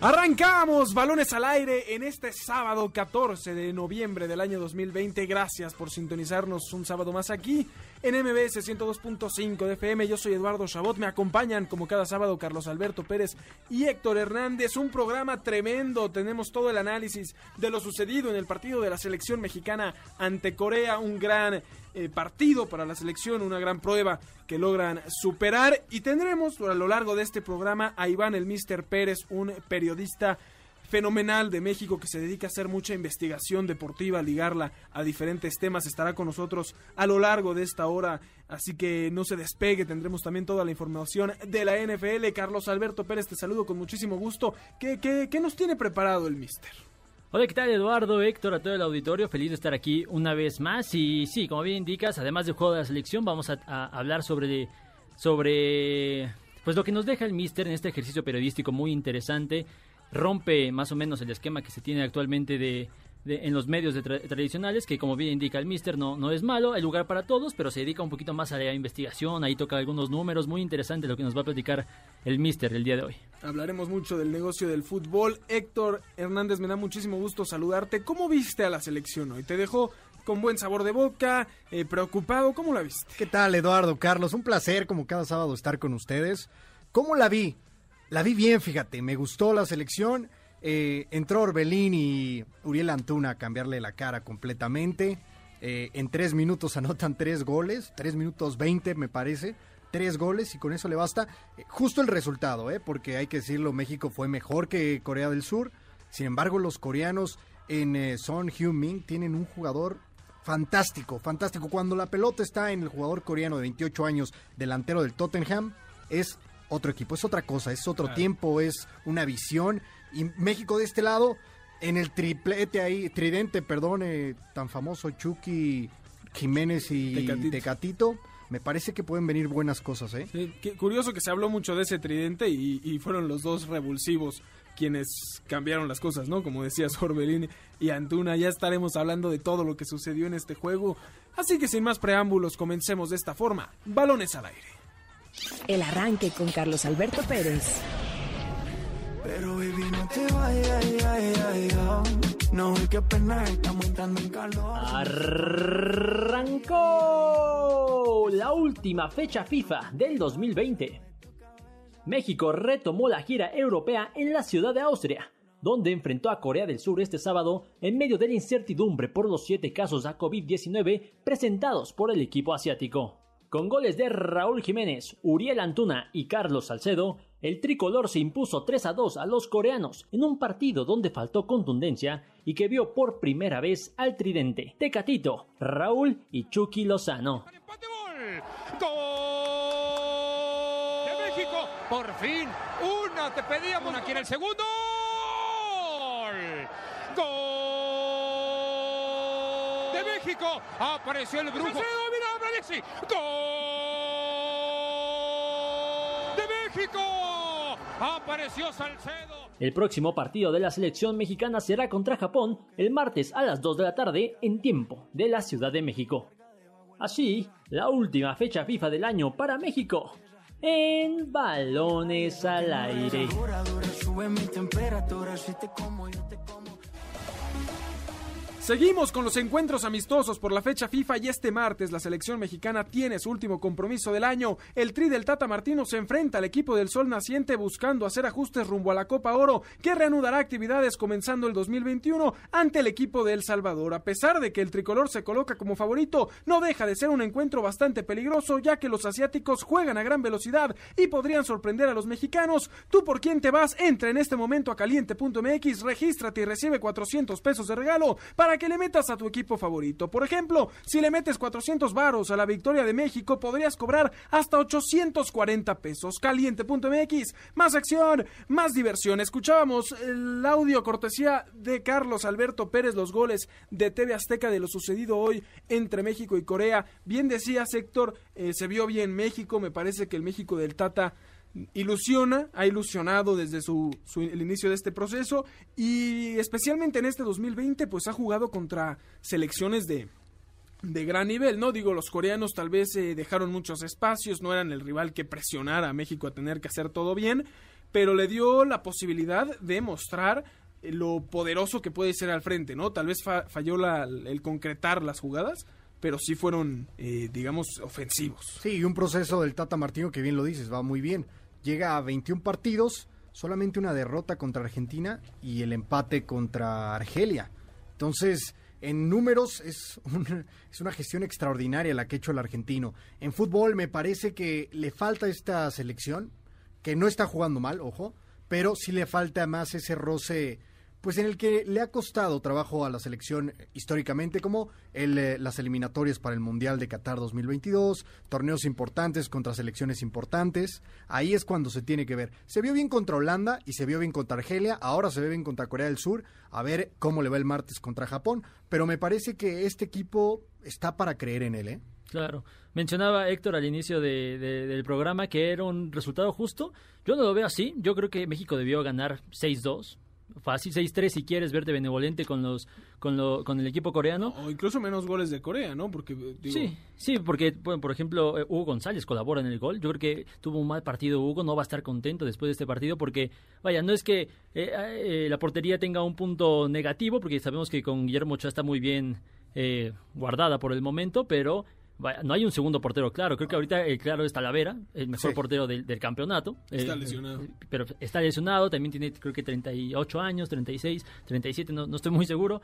Arrancamos balones al aire en este sábado 14 de noviembre del año 2020. Gracias por sintonizarnos un sábado más aquí en MBS 102.5 de FM. Yo soy Eduardo Chabot. Me acompañan como cada sábado Carlos Alberto Pérez y Héctor Hernández. Un programa tremendo. Tenemos todo el análisis de lo sucedido en el partido de la selección mexicana ante Corea. Un gran eh, partido para la selección, una gran prueba que logran superar. Y tendremos a lo largo de este programa a Iván el Mister Pérez, un periodista fenomenal de México que se dedica a hacer mucha investigación deportiva, ligarla a diferentes temas. Estará con nosotros a lo largo de esta hora, así que no se despegue. Tendremos también toda la información de la NFL. Carlos Alberto Pérez, te saludo con muchísimo gusto. ¿Qué, qué, qué nos tiene preparado el Mister? Hola, ¿qué tal Eduardo, Héctor, a todo el auditorio? Feliz de estar aquí una vez más. Y sí, como bien indicas, además del juego de la selección, vamos a, a hablar sobre, sobre pues lo que nos deja el Mister en este ejercicio periodístico muy interesante. Rompe más o menos el esquema que se tiene actualmente de, de- en los medios de tra- tradicionales, que como bien indica el Mister, no, no es malo, hay lugar para todos, pero se dedica un poquito más a la investigación, ahí toca algunos números, muy interesante lo que nos va a platicar el Mister el día de hoy. Hablaremos mucho del negocio del fútbol. Héctor Hernández, me da muchísimo gusto saludarte. ¿Cómo viste a la selección hoy? ¿Te dejó con buen sabor de boca? Eh, ¿Preocupado? ¿Cómo la viste? ¿Qué tal, Eduardo, Carlos? Un placer, como cada sábado, estar con ustedes. ¿Cómo la vi? La vi bien, fíjate. Me gustó la selección. Eh, entró Orbelín y Uriel Antuna a cambiarle la cara completamente. Eh, en tres minutos anotan tres goles. Tres minutos veinte, me parece. Tres goles y con eso le basta. Eh, justo el resultado. Porque hay que decirlo, México fue mejor que Corea del Sur. Sin embargo, los coreanos en Son Heung-min tienen un jugador fantástico, fantástico. Cuando la pelota está en el jugador coreano de 28 años, delantero del Tottenham, es otro equipo, es otra cosa, es otro tiempo, es una visión. Y México de este lado, en el triplete ahí, tridente, perdón, eh, tan famoso Chucky Jiménez y Tecatito. Tecatito. me parece que pueden venir buenas cosas, ¿eh? Sí, qué curioso que se habló mucho de ese tridente y, y fueron los dos revulsivos quienes cambiaron las cosas, ¿no? Como decías, Orbelín y Antuna. Ya estaremos hablando de todo lo que sucedió en este juego. Así que sin más preámbulos, comencemos de esta forma. Balones al aire. El arranque con Carlos Alberto Pérez. Pero baby, no te vayas, ay, ay, ay, ay. No, y qué pena, estamos entrando en calor. Arrancó la última fecha FIFA del 2020. México retomó la gira europea en la ciudad de Austria, donde enfrentó a Corea del Sur este sábado en medio de la incertidumbre por los siete casos a COVID-19 presentados por el equipo asiático. Con goles de Raúl Jiménez, Uriel Antuna y Carlos Salcedo, el tricolor se impuso 3 a 2 a los coreanos en un partido donde faltó contundencia y que vio por primera vez al tridente Tecatito, Raúl y Chucky Lozano. gol. De México. Por fin. Una te pedíamos aquí en el segundo. Gol. Gol de México. Apareció el brujo. Gol de México. Apareció Salcedo. El próximo partido de la selección mexicana será contra Japón el martes a las 2 de la tarde en tiempo de la Ciudad de México. Así, la última fecha FIFA del año para México en balones al aire. Seguimos con los encuentros amistosos por la fecha FIFA y este martes la selección mexicana tiene su último compromiso del año. El Tri del Tata Martino se enfrenta al equipo del Sol Naciente buscando hacer ajustes rumbo a la Copa Oro, que reanudará actividades comenzando el 2021 ante el equipo de El Salvador. A pesar de que el tricolor se coloca como favorito, no deja de ser un encuentro bastante peligroso ya que los asiáticos juegan a gran velocidad y podrían sorprender a los mexicanos. ¿Tú por quién te vas? Entra en este momento a caliente.mx, regístrate y recibe 400 pesos de regalo para que le metas a tu equipo favorito. Por ejemplo, si le metes 400 varos a la victoria de México, podrías cobrar hasta 840 pesos. Caliente.mx, más acción, más diversión. Escuchábamos el audio cortesía de Carlos Alberto Pérez, los goles de TV Azteca de lo sucedido hoy entre México y Corea. Bien decía Héctor, eh, se vio bien México, me parece que el México del Tata ilusiona, ha ilusionado desde su, su- el inicio de este proceso y especialmente en este 2020 pues ha jugado contra selecciones de, de gran nivel, ¿no? Digo, los coreanos tal vez eh, dejaron muchos espacios, no eran el rival que presionara a México a tener que hacer todo bien, pero le dio la posibilidad de mostrar eh, lo poderoso que puede ser al frente, ¿no? Tal vez fa- falló la- el concretar las jugadas, pero sí fueron, eh, digamos, ofensivos. Sí, y un proceso del Tata Martino que bien lo dices, va muy bien. Llega a 21 partidos, solamente una derrota contra Argentina y el empate contra Argelia. Entonces, en números es, un- es una gestión extraordinaria la que ha hecho el argentino. En fútbol me parece que le falta esta selección, que no está jugando mal, ojo, pero sí le falta más ese roce, pues en el que le ha costado trabajo a la selección históricamente, como el, eh, las eliminatorias para el Mundial de Qatar 2022, torneos importantes contra selecciones importantes. Ahí es cuando se tiene que ver. Se vio bien contra Holanda y se vio bien contra Argelia, ahora se ve bien contra Corea del Sur, a ver cómo le va el martes contra Japón, pero me parece que este equipo está para creer en él, ¿eh? Claro. Mencionaba Héctor al inicio de- de- del programa que era un resultado justo. Yo no lo veo así. Yo creo que México debió ganar 6-2. Fácil, 6-3 si quieres verte benevolente con los con, lo, con el equipo coreano. O incluso menos goles de Corea, ¿no? Porque, eh, digo, Sí, sí, porque, bueno, por ejemplo, eh, Hugo González colabora en el gol. Yo creo que tuvo un mal partido Hugo, no va a estar contento después de este partido porque, vaya, no es que eh, eh, la portería tenga un punto negativo, porque sabemos que con Guillermo Ochoa está muy bien eh, guardada por el momento, pero no hay un segundo portero claro. Creo que ahorita el claro es Talavera, el mejor Sí. portero del, del campeonato. Está Eh, lesionado. pero está lesionado, también tiene creo que 38 años, 36, 37, no, no estoy muy seguro.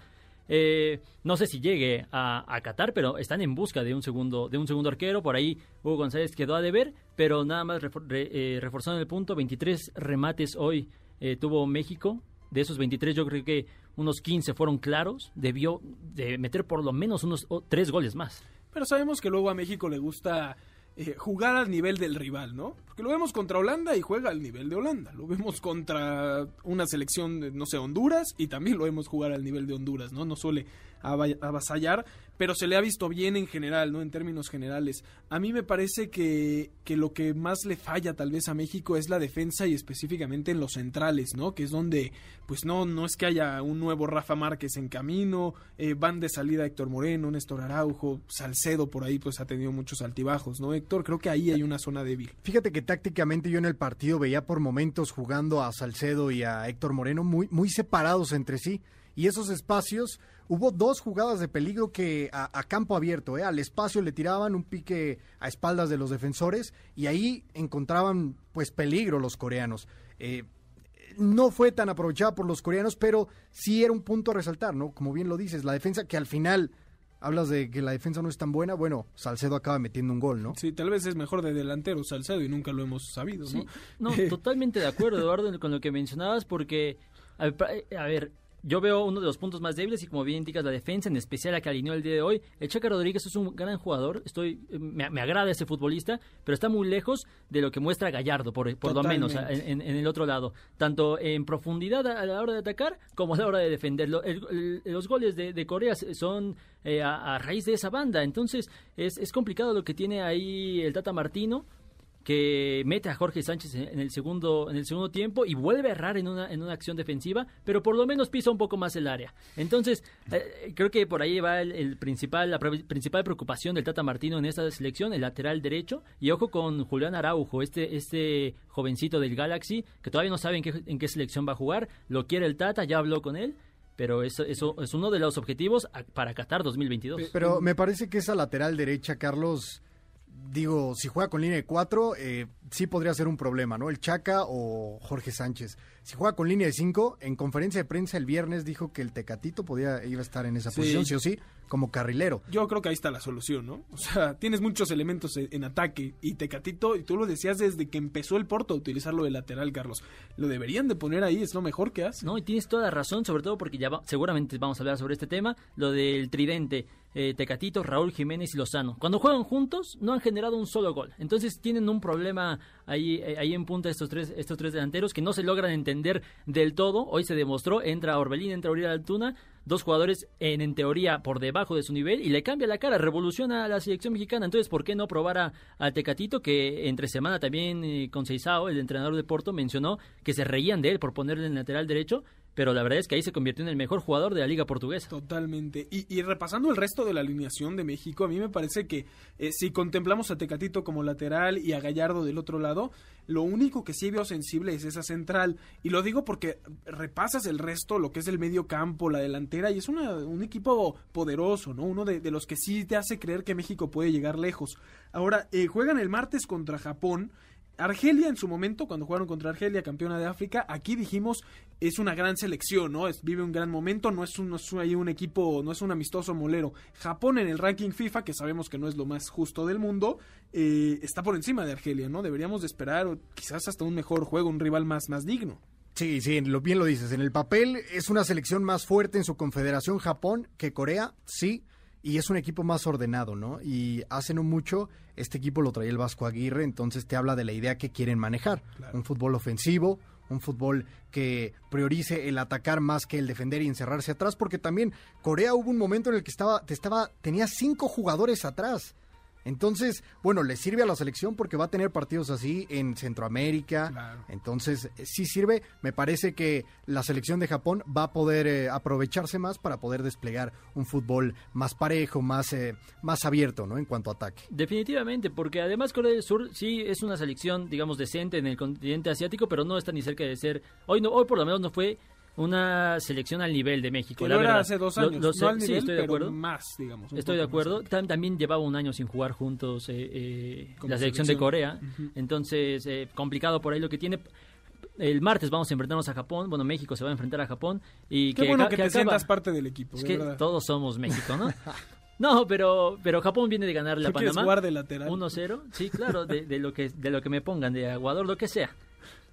Eh, no sé si llegue a, a Qatar, pero están en busca de un segundo de un segundo arquero. Por ahí Hugo González quedó a deber, pero nada más refor- re- eh, reforzando el punto. 23 remates hoy eh, tuvo México. De esos 23 yo creo que unos 15 fueron claros. Debió de meter por lo menos unos o, tres goles más. Pero sabemos que luego a México le gusta eh, jugar al nivel del rival, ¿no? Porque lo vemos contra Holanda y juega al nivel de Holanda. Lo vemos contra una selección, no sé, Honduras y también lo vemos jugar al nivel de Honduras, ¿no? No suele avasallar, pero se le ha visto bien en general, ¿no? En términos generales. A mí me parece que, que lo que más le falla tal vez a México es la defensa y específicamente en los centrales, ¿no? Que es donde, pues no, no es que haya un nuevo Rafa Márquez en camino, eh, van de salida Héctor Moreno, Néstor Araujo, Salcedo por ahí pues ha tenido muchos altibajos, ¿no? Héctor, creo que ahí hay una zona débil. Fíjate que tácticamente yo en el partido veía por momentos jugando a Salcedo y a Héctor Moreno muy, muy separados entre sí. Y esos espacios, hubo dos jugadas de peligro que a, a campo abierto, ¿eh? al espacio le tiraban un pique a espaldas de los defensores y ahí encontraban pues peligro los coreanos. Eh, no fue tan aprovechada por los coreanos, pero sí era un punto a resaltar, ¿no? Como bien lo dices, la defensa que al final hablas de que la defensa no es tan buena, bueno, Salcedo acaba metiendo un gol, ¿no? Sí, tal vez es mejor de delantero Salcedo y nunca lo hemos sabido, ¿no? Sí, no, totalmente de acuerdo, Eduardo, con lo que mencionabas, porque, a ver, ver, yo veo uno de los puntos más débiles y como bien indicas la defensa, en especial la que alineó el día de hoy. El Chaca Rodríguez es un gran jugador, estoy, me, me agrada ese futbolista, pero está muy lejos de lo que muestra Gallardo, por, por lo menos, en, el otro lado. Tanto en profundidad a, la hora de atacar como a la hora de defender. Lo- el- el- los goles de, de Corea son eh, a, a raíz de esa banda, entonces es, es complicado lo que tiene ahí el Tata Martino que mete a Jorge Sánchez en el segundo en el segundo tiempo y vuelve a errar en una en una acción defensiva, pero por lo menos pisa un poco más el área. Entonces, eh, creo que por ahí va el, principal la principal preocupación del Tata Martino en esta selección, el lateral derecho y ojo con Julián Araujo, este este jovencito del Galaxy que todavía no sabe en qué, en qué selección va a jugar, lo quiere el Tata, ya habló con él. Pero eso, eso es uno de los objetivos para Qatar 2022. Pero me parece que esa lateral derecha, Carlos, digo, si juega con línea de cuatro, eh, sí podría ser un problema, ¿no? El Chaca o Jorge Sánchez. Si juega con línea de cinco, en conferencia de prensa el viernes dijo que el Tecatito podía iba a estar en esa Sí. posición, sí o sí, como carrilero. Yo creo que ahí está la solución, ¿no? O sea, tienes muchos elementos en, en ataque y Tecatito, y tú lo decías desde que empezó el Porto a utilizarlo de lateral, Carlos. Lo deberían de poner ahí, es lo mejor que hace. No, y tienes toda la razón, sobre todo porque ya va- seguramente vamos a hablar sobre este tema, lo del tridente, eh, Tecatito, Raúl Jiménez y Lozano. Cuando juegan juntos no han generado un solo gol. Entonces tienen un problema ahí, eh, ahí en punta estos tres, estos tres delanteros que no se logran entender del todo. Hoy se demostró, entra Orbelín, entra Uriel Altuna, dos jugadores en, en teoría por debajo de su nivel y le cambia la cara, revoluciona a la selección mexicana. Entonces, ¿por qué no probar a, Tecatito que entre semana también eh, con Seisao, el entrenador de Porto, mencionó que se reían de él por ponerle en lateral derecho? Pero la verdad es que ahí se convirtió en el mejor jugador de la liga portuguesa. Totalmente. Y, y repasando el resto de la alineación de México, a mí me parece que eh, si contemplamos a Tecatito como lateral y a Gallardo del otro lado, lo único que sí veo sensible es esa central. Y lo digo porque repasas el resto, lo que es el medio campo, la delantera, y es una- un equipo poderoso, ¿no? Uno de, de los que sí te hace creer que México puede llegar lejos. Ahora, eh, juegan el martes contra Japón. Argelia en su momento, cuando jugaron contra Argelia, campeona de África, aquí dijimos es una gran selección, ¿no? Es, vive un gran momento, no es un, un- equipo, no es un amistoso molero. Japón en el ranking FIFA, que sabemos que no es lo más justo del mundo, eh, está por encima de Argelia, ¿no? Deberíamos de esperar quizás hasta un mejor juego, un rival más, más digno. Sí, sí, lo, bien lo dices. En el papel es una selección más fuerte en su confederación Japón que Corea, sí, y es un equipo más ordenado, ¿no? Y hace no mucho este equipo lo traía el Vasco Aguirre, entonces te habla de la idea que quieren manejar. Un fútbol ofensivo, un fútbol que priorice el atacar más que el defender y encerrarse atrás, porque también Corea hubo un momento en el que estaba, te estaba, tenía cinco jugadores atrás. Entonces, bueno, le sirve a la selección porque va a tener partidos así en Centroamérica. Claro. Entonces, eh, sí sirve. Me parece que la selección de Japón va a poder eh, aprovecharse más para poder desplegar un fútbol más parejo, más, eh, más abierto, ¿no? En cuanto a ataque. Definitivamente, porque además Corea del Sur sí es una selección, digamos, decente en el continente asiático, pero no está ni cerca de ser. Hoy no, hoy por lo menos no fue una selección al nivel de México. Que la lo era hace dos años, lo sé, no al sí, estoy de pero acuerdo. más, digamos. Estoy de acuerdo. Tam- También llevaba un año sin jugar juntos eh, eh, la selección de. Corea. Entonces, eh, complicado por ahí lo que tiene. El martes vamos a enfrentarnos a Japón. Bueno, México se va a enfrentar a Japón. Y Qué que, bueno que, que te acaba- sientas parte del equipo, Es de que verdad. todos somos México, ¿no? No, pero, pero Japón viene de ganarle a ¿Tú quieres Panamá. jugar de lateral? 1-0. Sí, claro, de, de lo que, de lo que me pongan, de aguador, lo que sea.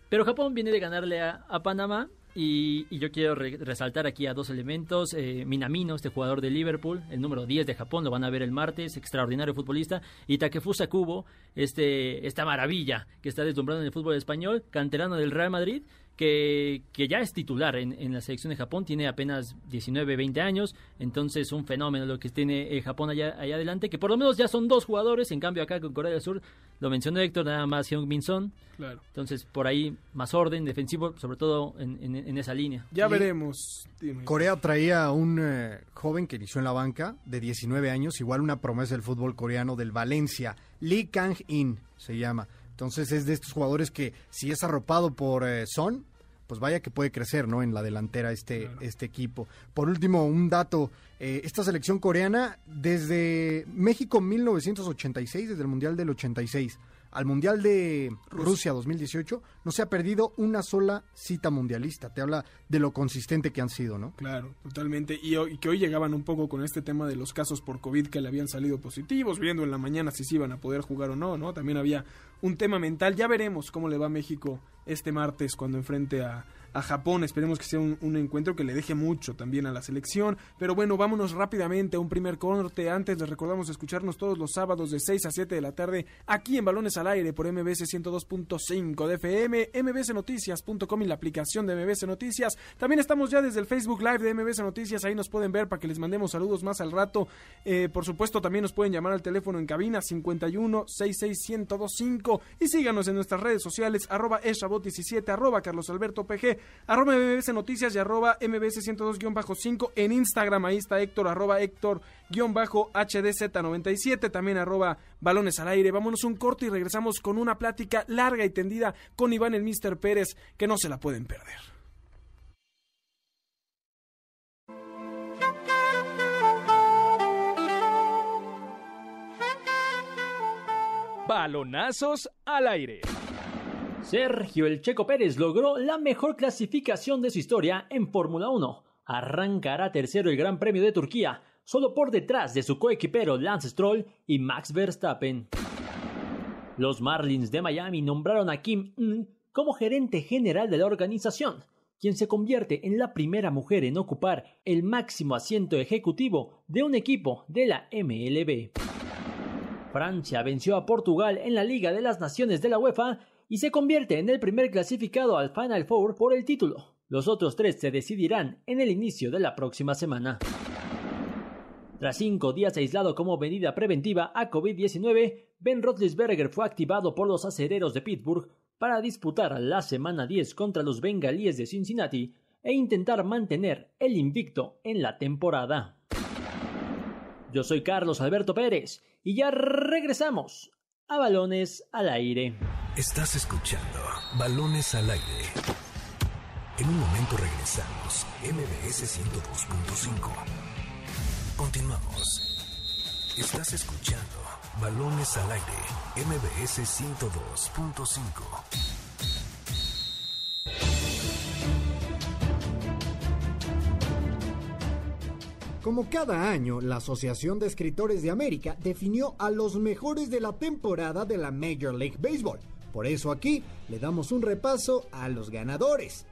Pero Japón viene de ganarle a, a Panamá y, y yo quiero re- resaltar aquí a dos elementos. Eh, Minamino, este jugador de Liverpool, el número 10 de Japón, lo van a ver el martes, extraordinario futbolista. Y Takefusa Kubo, este, esta maravilla que está deslumbrando en el fútbol español, canterano del Real Madrid, que, que ya es titular en, en la selección de Japón, tiene apenas 19, 20 años, entonces un fenómeno lo que tiene eh, Japón allá, allá adelante, que por lo menos ya son dos jugadores, en cambio acá con Corea del Sur, lo mencionó Héctor, nada más Hyung Min Son, Claro. entonces por ahí más orden defensivo, sobre todo en, en- en esa línea. Ya Sí. veremos. Dime. Corea traía a un eh, joven que inició en la banca de 19 años, igual una promesa del fútbol coreano del Valencia, Lee Kang-in se llama. Entonces es de estos jugadores que si es arropado por eh, Son, pues vaya que puede crecer, ¿no? En la delantera este, Claro. este equipo. Por último, un dato, eh, esta selección coreana desde México 1986, desde el Mundial del 86 al Mundial de Rusia 2018, no se ha perdido una sola cita mundialista. Te habla de lo consistente que han sido, ¿no? Claro, totalmente. Y, hoy- y que hoy llegaban un poco con este tema de los casos por COVID que le habían salido positivos, viendo en la mañana si se iban a poder jugar o no, ¿no? También había un tema mental. Ya veremos cómo le va a México este martes cuando enfrente a, a Japón. Esperemos que sea un, encuentro que le deje mucho también a la selección. Pero bueno, vámonos rápidamente a un primer corte. Antes les recordamos escucharnos todos los sábados de 6 a 7 de la tarde aquí en Balones al Aire por MBS 102.5 de FM, mbsnoticias.com y la aplicación de MBS Noticias. También estamos ya desde el Facebook Live de MBS Noticias. Ahí nos pueden ver para que les mandemos saludos más al rato. Eh, por supuesto, también nos pueden llamar al teléfono en cabina 51 66 1025 y síganos en nuestras redes sociales arroba eshabot17, arroba Carlos Alberto PG, arroba MBS Noticias y arroba MBS 102-5 en Instagram. Ahí está Héctor, arroba Héctor-HDZ97, también arroba Balones al Aire. Vámonos un corte y regresamos con una plática larga y tendida con Iván el Mister Pérez que no se la pueden perder. Balonazos al aire. Sergio El Checo Pérez logró la mejor clasificación de su historia en Fórmula 1. Arrancará tercero el Gran Premio de Turquía, solo por detrás de su coequipero Lance Stroll y Max Verstappen. Los Marlins de Miami nombraron a Kim Ng como gerente general de la organización, quien se convierte en la primera mujer en ocupar el máximo asiento ejecutivo de un equipo de la MLB. Francia venció a Portugal en la Liga de las Naciones de la UEFA y se convierte en el primer clasificado al Final Four por el título. Los otros tres se decidirán en el inicio de la próxima semana. Tras cinco días aislado como medida preventiva a COVID-19, Ben Roethlisberger fue activado por los acereros de Pittsburgh para disputar la semana 10 contra los bengalíes de Cincinnati e intentar mantener el invicto en la temporada. Yo soy Carlos Alberto Pérez y ya regresamos a Balones al Aire. Estás escuchando Balones al Aire. En un momento regresamos. MBS 102.5. Continuamos. Estás escuchando Balones al Aire. MBS 102.5. Como cada año, la Asociación de Escritores de América definió a los mejores de la temporada de la Major League Baseball. Por eso aquí le damos un repaso a los ganadores.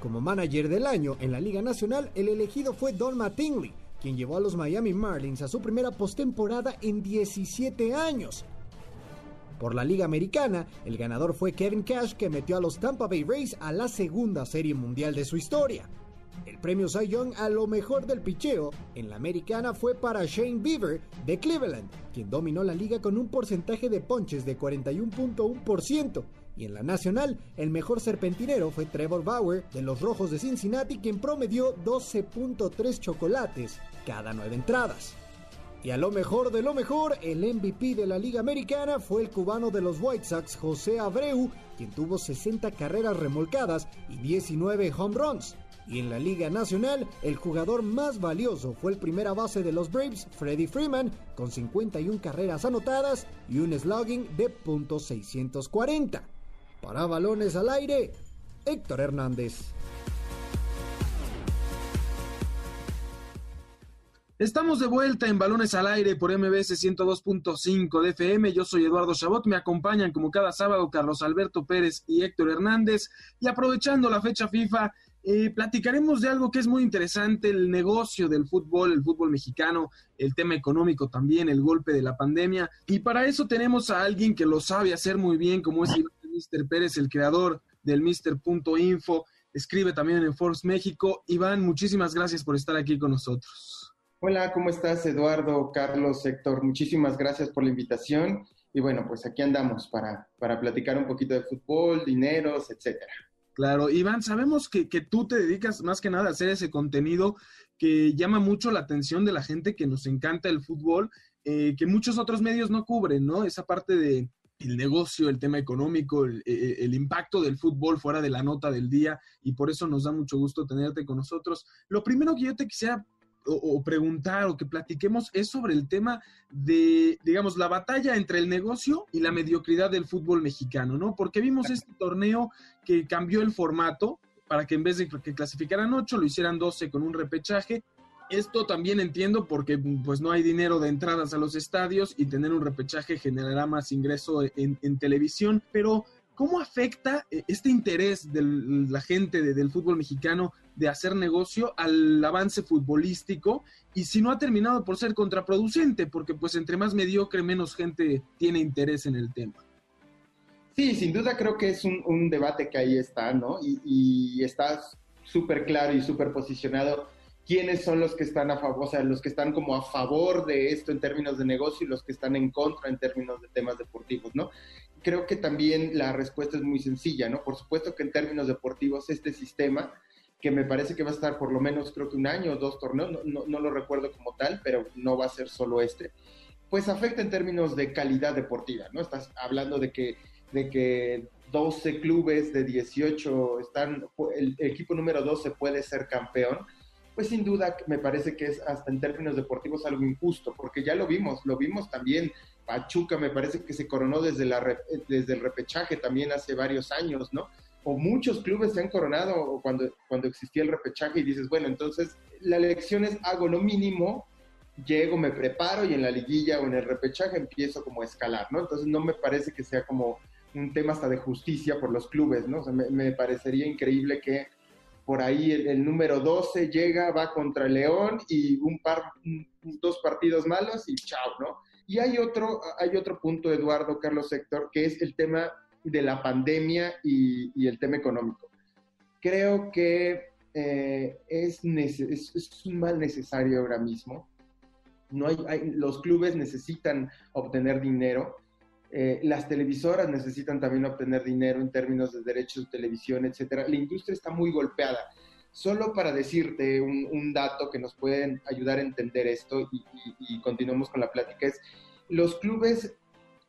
Como manager del año en la Liga Nacional, el elegido fue Don Mattingly, quien llevó a los Miami Marlins a su primera postemporada en 17 años. Por la Liga Americana, el ganador fue Kevin Cash, que metió a los Tampa Bay Rays a la segunda serie mundial de su historia. El premio Cy Young a lo mejor del picheo en la americana fue para Shane Bieber de Cleveland, quien dominó la liga con un porcentaje de ponches de 41.1%. Y en la nacional, el mejor serpentinero fue Trevor Bauer de los Rojos de Cincinnati, quien promedió 12.3 chocolates cada nueve entradas. Y a lo mejor de lo mejor, el MVP de la Liga Americana fue el cubano de los White Sox, José Abreu, quien tuvo 60 carreras remolcadas y 19 home runs. Y en la Liga Nacional, el jugador más valioso fue el primera base de los Braves, Freddie Freeman, con 51 carreras anotadas y un slugging de .640. Para balones al aire, Héctor Hernández. Estamos de vuelta en Balones al Aire por MBS 102.5 de FM. Yo soy Eduardo Chabot. Me acompañan como cada sábado Carlos Alberto Pérez y Héctor Hernández. Y aprovechando la fecha FIFA, eh, platicaremos de algo que es muy interesante, el negocio del fútbol, el fútbol mexicano, el tema económico también, el golpe de la pandemia. Y para eso tenemos a alguien que lo sabe hacer muy bien, como es Mr. Pérez, el creador del Mr.info. Escribe también en Forbes México. Iván, muchísimas gracias por estar aquí con nosotros. Hola, ¿cómo estás, Eduardo, Carlos, Héctor? Muchísimas gracias por la invitación. Y bueno, pues aquí andamos para, para platicar un poquito de fútbol, dineros, etcétera. Claro, Iván, sabemos que, que, tú te dedicas más que nada a hacer ese contenido que llama mucho la atención de la gente que nos encanta el fútbol, eh, que muchos otros medios no cubren, ¿no? Esa parte de el negocio, el tema económico, el, eh, el, impacto del fútbol fuera de la nota del día y por eso nos da mucho gusto tenerte con nosotros. Lo primero que yo te quisiera o, o, preguntar o que platiquemos es sobre el tema de, digamos, la batalla entre el negocio y la mediocridad del fútbol mexicano, ¿no? Porque vimos este torneo que cambió el formato para que en vez de que clasificaran ocho, lo hicieran 12 con un repechaje. Esto también entiendo porque pues no hay dinero de entradas a los estadios y tener un repechaje generará más ingreso en, en televisión, pero ¿cómo afecta eh, este interés de la gente de, del fútbol mexicano de hacer negocio al avance futbolístico? Y si no ha terminado por ser contraproducente, porque pues entre más mediocre, menos gente tiene interés en el tema. Sí, sin duda creo que es un, debate que ahí está, ¿no? Y, y está súper claro y súper posicionado quiénes son los que están a favor, o sea, los que están como a favor de esto en términos de negocio y los que están en contra en términos de temas deportivos, ¿no? Creo que también la respuesta es muy sencilla, ¿no? Por supuesto que en términos deportivos este sistema, que me parece que va a estar por lo menos creo que un año o dos torneos, no, no, no lo recuerdo como tal, pero no va a ser solo este, pues afecta en términos de calidad deportiva, ¿no? Estás hablando de que, de que 12 clubes de 18 están, el equipo número 12 puede ser campeón, pues sin duda me parece que es hasta en términos deportivos algo injusto, porque ya lo vimos, lo vimos también, Pachuca me parece que se coronó desde, la, desde el repechaje también hace varios años, ¿no? O muchos clubes se han coronado cuando, cuando existía el repechaje y dices, bueno, entonces la elección es hago lo mínimo, llego, me preparo y en la liguilla o en el repechaje empiezo como a escalar, ¿no? Entonces no me parece que sea como un tema hasta de justicia por los clubes, ¿no? O sea, me, me parecería increíble que por ahí el, número 12 llega, va contra el León y un par, dos partidos malos y chao, ¿no? Y hay otro, hay otro punto, Eduardo, Carlos Héctor, que es el tema de la pandemia y, el tema económico. Creo que eh, es, es, un mal necesario ahora mismo. No hay, los clubes necesitan obtener dinero eh, las televisoras necesitan también obtener dinero en términos de derechos de televisión, etcétera. La industria está muy golpeada. Solo para decirte un, dato que nos puede ayudar a entender esto y, continuamos con la plática es, los clubes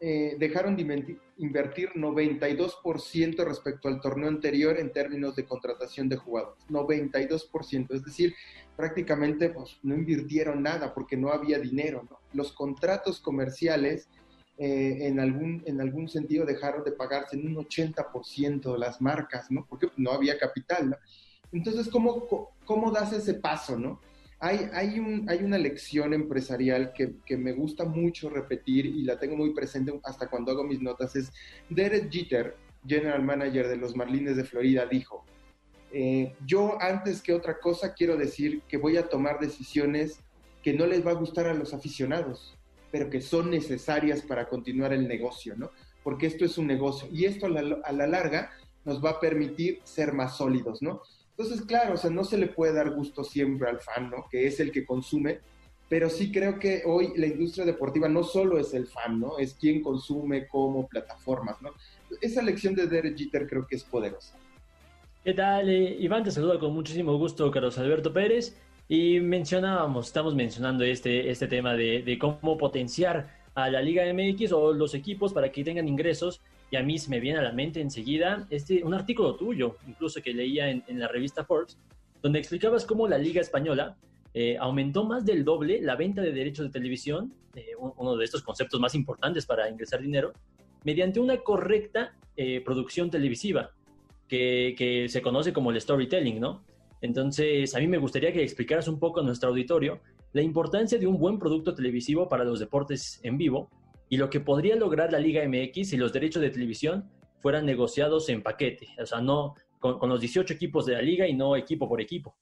eh, dejaron de invertir 92% respecto al torneo anterior en términos de contratación de jugadores. 92%, es decir, prácticamente pues, no invirtieron nada porque no había dinero. Los contratos comerciales eh, en, algún, en algún sentido dejaron de pagarse en un 80% de las marcas, ¿no? Porque no había capital, ¿no? Entonces, ¿cómo, cómo das ese paso, no? Hay, hay, un, hay una lección empresarial que, me gusta mucho repetir y la tengo muy presente hasta cuando hago mis notas, es Derek Jeter, general manager de los Marlines de Florida, dijo, eh, yo antes que otra cosa quiero decir que voy a tomar decisiones que no les va a gustar a los aficionados pero que son necesarias para continuar el negocio, ¿no? Porque esto es un negocio y esto a la, larga nos va a permitir ser más sólidos, ¿no? Entonces, claro, o sea, no se le puede dar gusto siempre al fan, ¿no? Que es el que consume, pero sí creo que hoy la industria deportiva no solo es el fan, ¿no? Es quien consume como plataformas, ¿no? Esa lección de Derek Jeter creo que es poderosa. ¿Qué tal? Eh, Iván te saluda con muchísimo gusto, Carlos Alberto Pérez. Y mencionábamos, estamos mencionando este, este tema de, cómo potenciar a la Liga MX o los equipos para que tengan ingresos. Y a mí se me viene a la mente enseguida este, un artículo tuyo, incluso que leía en, la revista Forbes, donde explicabas cómo la Liga Española eh, aumentó más del doble la venta de derechos de televisión, eh, uno de estos conceptos más importantes para ingresar dinero, mediante una correcta eh, producción televisiva, que, que, se conoce como el storytelling, ¿no? Entonces, a mí me gustaría que explicaras un poco a nuestro auditorio la importancia de un buen producto televisivo para los deportes en vivo y lo que podría lograr la Liga MX si los derechos de televisión fueran negociados en paquete, o sea, no con, los 18 equipos de la liga y no equipo por equipo.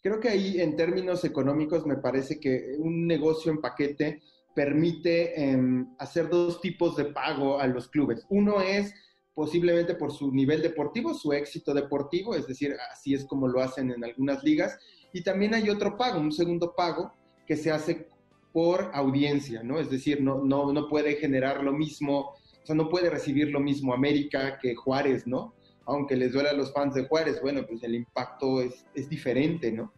Creo que ahí en términos económicos me parece que un negocio en paquete permite em, hacer dos tipos de pago a los clubes. Uno es posiblemente por su nivel deportivo, su éxito deportivo, es decir, así es como lo hacen en algunas ligas. Y también hay otro pago, un segundo pago que se hace por audiencia, ¿no? Es decir, no, no, no puede generar lo mismo, o sea, no puede recibir lo mismo América que Juárez, ¿no? Aunque les duele a los fans de Juárez, bueno, pues el impacto es, es diferente, ¿no?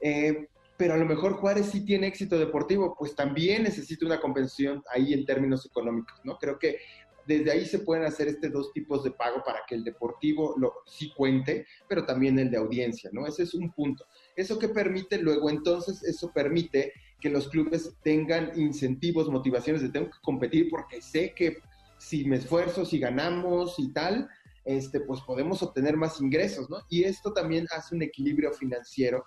Eh, pero a lo mejor Juárez sí tiene éxito deportivo, pues también necesita una compensación ahí en términos económicos, ¿no? Creo que desde ahí se pueden hacer estos dos tipos de pago para que el deportivo lo, sí cuente, pero también el de audiencia, ¿no? Ese es un punto. Eso que permite, luego entonces, eso permite que los clubes tengan incentivos, motivaciones de tengo que competir porque sé que si me esfuerzo, si ganamos y tal, este, pues podemos obtener más ingresos, ¿no? Y esto también hace un equilibrio financiero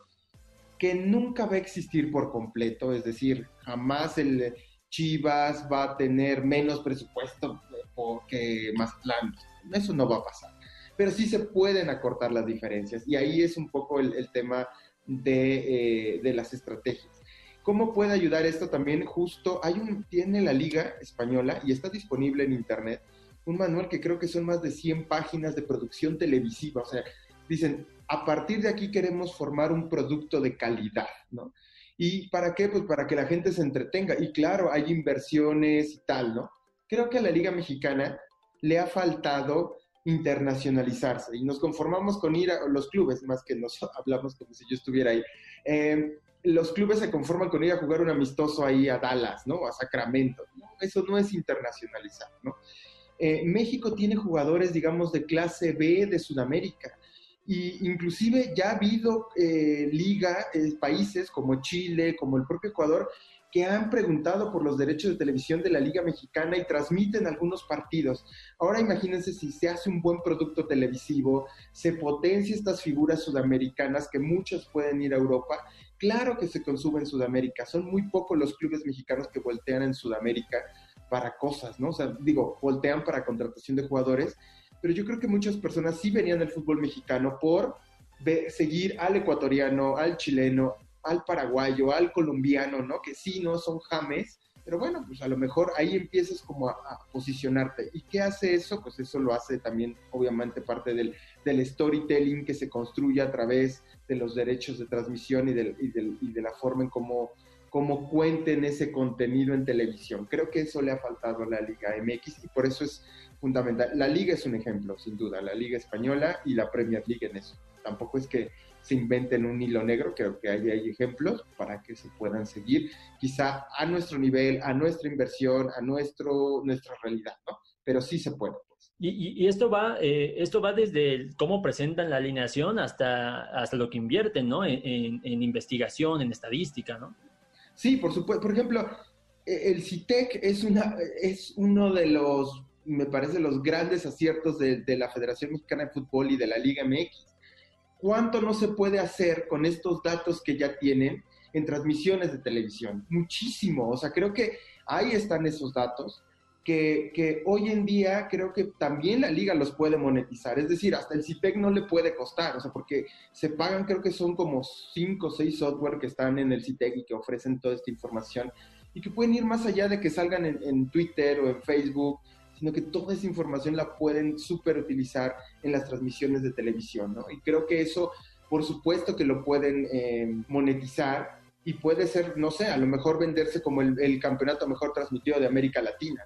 que nunca va a existir por completo, es decir, jamás el Chivas va a tener menos presupuesto que Mazatlán. Eso no va a pasar. Pero sí se pueden acortar las diferencias y ahí es un poco el, tema de, eh, de, las estrategias. ¿Cómo puede ayudar esto también? Justo hay un, tiene la Liga Española y está disponible en Internet un manual que creo que son más de 100 páginas de producción televisiva. O sea, dicen, a partir de aquí queremos formar un producto de calidad, ¿no? ¿Y para qué? Pues para que la gente se entretenga. Y claro, hay inversiones y tal, ¿no? creo que a la Liga Mexicana le ha faltado internacionalizarse y nos conformamos con ir a los clubes, más que nos hablamos como si yo estuviera ahí. Eh, los clubes se conforman con ir a jugar un amistoso ahí a Dallas, ¿no? A Sacramento. Eso no es internacionalizar, ¿no? Eh, México tiene jugadores, digamos, de clase B de Sudamérica. Y inclusive ya ha habido eh, liga, eh, países como Chile, como el propio Ecuador, que han preguntado por los derechos de televisión de la Liga Mexicana y transmiten algunos partidos. Ahora imagínense si se hace un buen producto televisivo, se potencia estas figuras sudamericanas que muchos pueden ir a Europa. Claro que se consume en Sudamérica, son muy pocos los clubes mexicanos que voltean en Sudamérica para cosas, ¿no? O sea, digo, voltean para contratación de jugadores, pero yo creo que muchas personas sí venían al fútbol mexicano por seguir al ecuatoriano, al chileno, al paraguayo, al colombiano, ¿no? Que sí, no son james, pero bueno, pues a lo mejor ahí empiezas como a, posicionarte. ¿Y qué hace eso? Pues eso lo hace también, obviamente, parte del, del storytelling que se construye a través de los derechos de transmisión y, del, y, de la forma en cómo, cómo cuenten ese contenido en televisión. Creo que eso le ha faltado a la Liga MX y por eso es fundamental. La Liga es un ejemplo, sin duda, la Liga Española y la Premier League en eso. Tampoco es que se inventen un hilo negro, creo que hay, hay ejemplos para que se puedan seguir, quizá a nuestro nivel, a nuestra inversión, a nuestro, nuestra realidad, ¿no? Pero sí se puede. Pues. Y, y, esto va eh, esto va desde cómo presentan la alineación hasta, hasta lo que invierten, ¿no? En, en, investigación, en estadística, ¿no? Sí, por supuesto. Por ejemplo, e, el CITEC es, una, es uno de los, me parece, los grandes aciertos de, de la Federación Mexicana de Fútbol y de la Liga MX ¿Cuánto no se puede hacer con estos datos que ya tienen en transmisiones de televisión? Muchísimo. O sea, creo que ahí están esos datos que, que, hoy en día creo que también la liga los puede monetizar. Es decir, hasta el CIPEC no le puede costar, o sea, porque se pagan, creo que son como cinco o seis software que están en el CITEC y que ofrecen toda esta información y que pueden ir más allá de que salgan en Twitter o en Facebook sino que toda esa información la pueden súper utilizar en las transmisiones de televisión, ¿no? Y creo que eso, por supuesto que lo pueden eh, monetizar y puede ser, no sé, a lo mejor venderse como el, campeonato mejor transmitido de América Latina.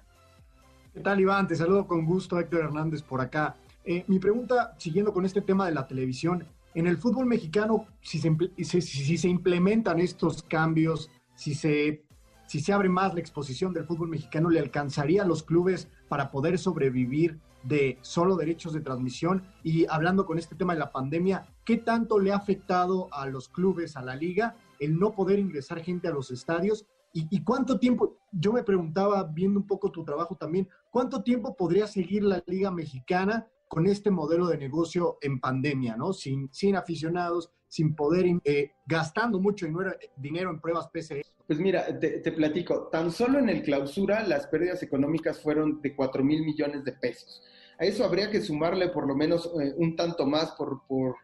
¿Qué tal, Iván? Te saludo con gusto, Héctor Hernández, por acá. Eh, mi pregunta, siguiendo con este tema de la televisión, en el fútbol mexicano, si se, si se implementan estos cambios, si se si se abre más la exposición del fútbol mexicano, le alcanzaría a los clubes para poder sobrevivir de solo derechos de transmisión. Y hablando con este tema de la pandemia, ¿qué tanto le ha afectado a los clubes, a la liga, el no poder ingresar gente a los estadios? ¿Y, cuánto tiempo, yo me preguntaba, viendo un poco tu trabajo también, cuánto tiempo podría seguir la liga mexicana con este modelo de negocio en pandemia, ¿no? Sin, sin aficionados, sin poder, eh, gastando mucho dinero, dinero en pruebas PCR. Pues mira, te, platico, tan solo en el clausura las pérdidas económicas fueron de 4 mil millones de pesos. A eso habría que sumarle por lo menos eh, un tanto más por, por,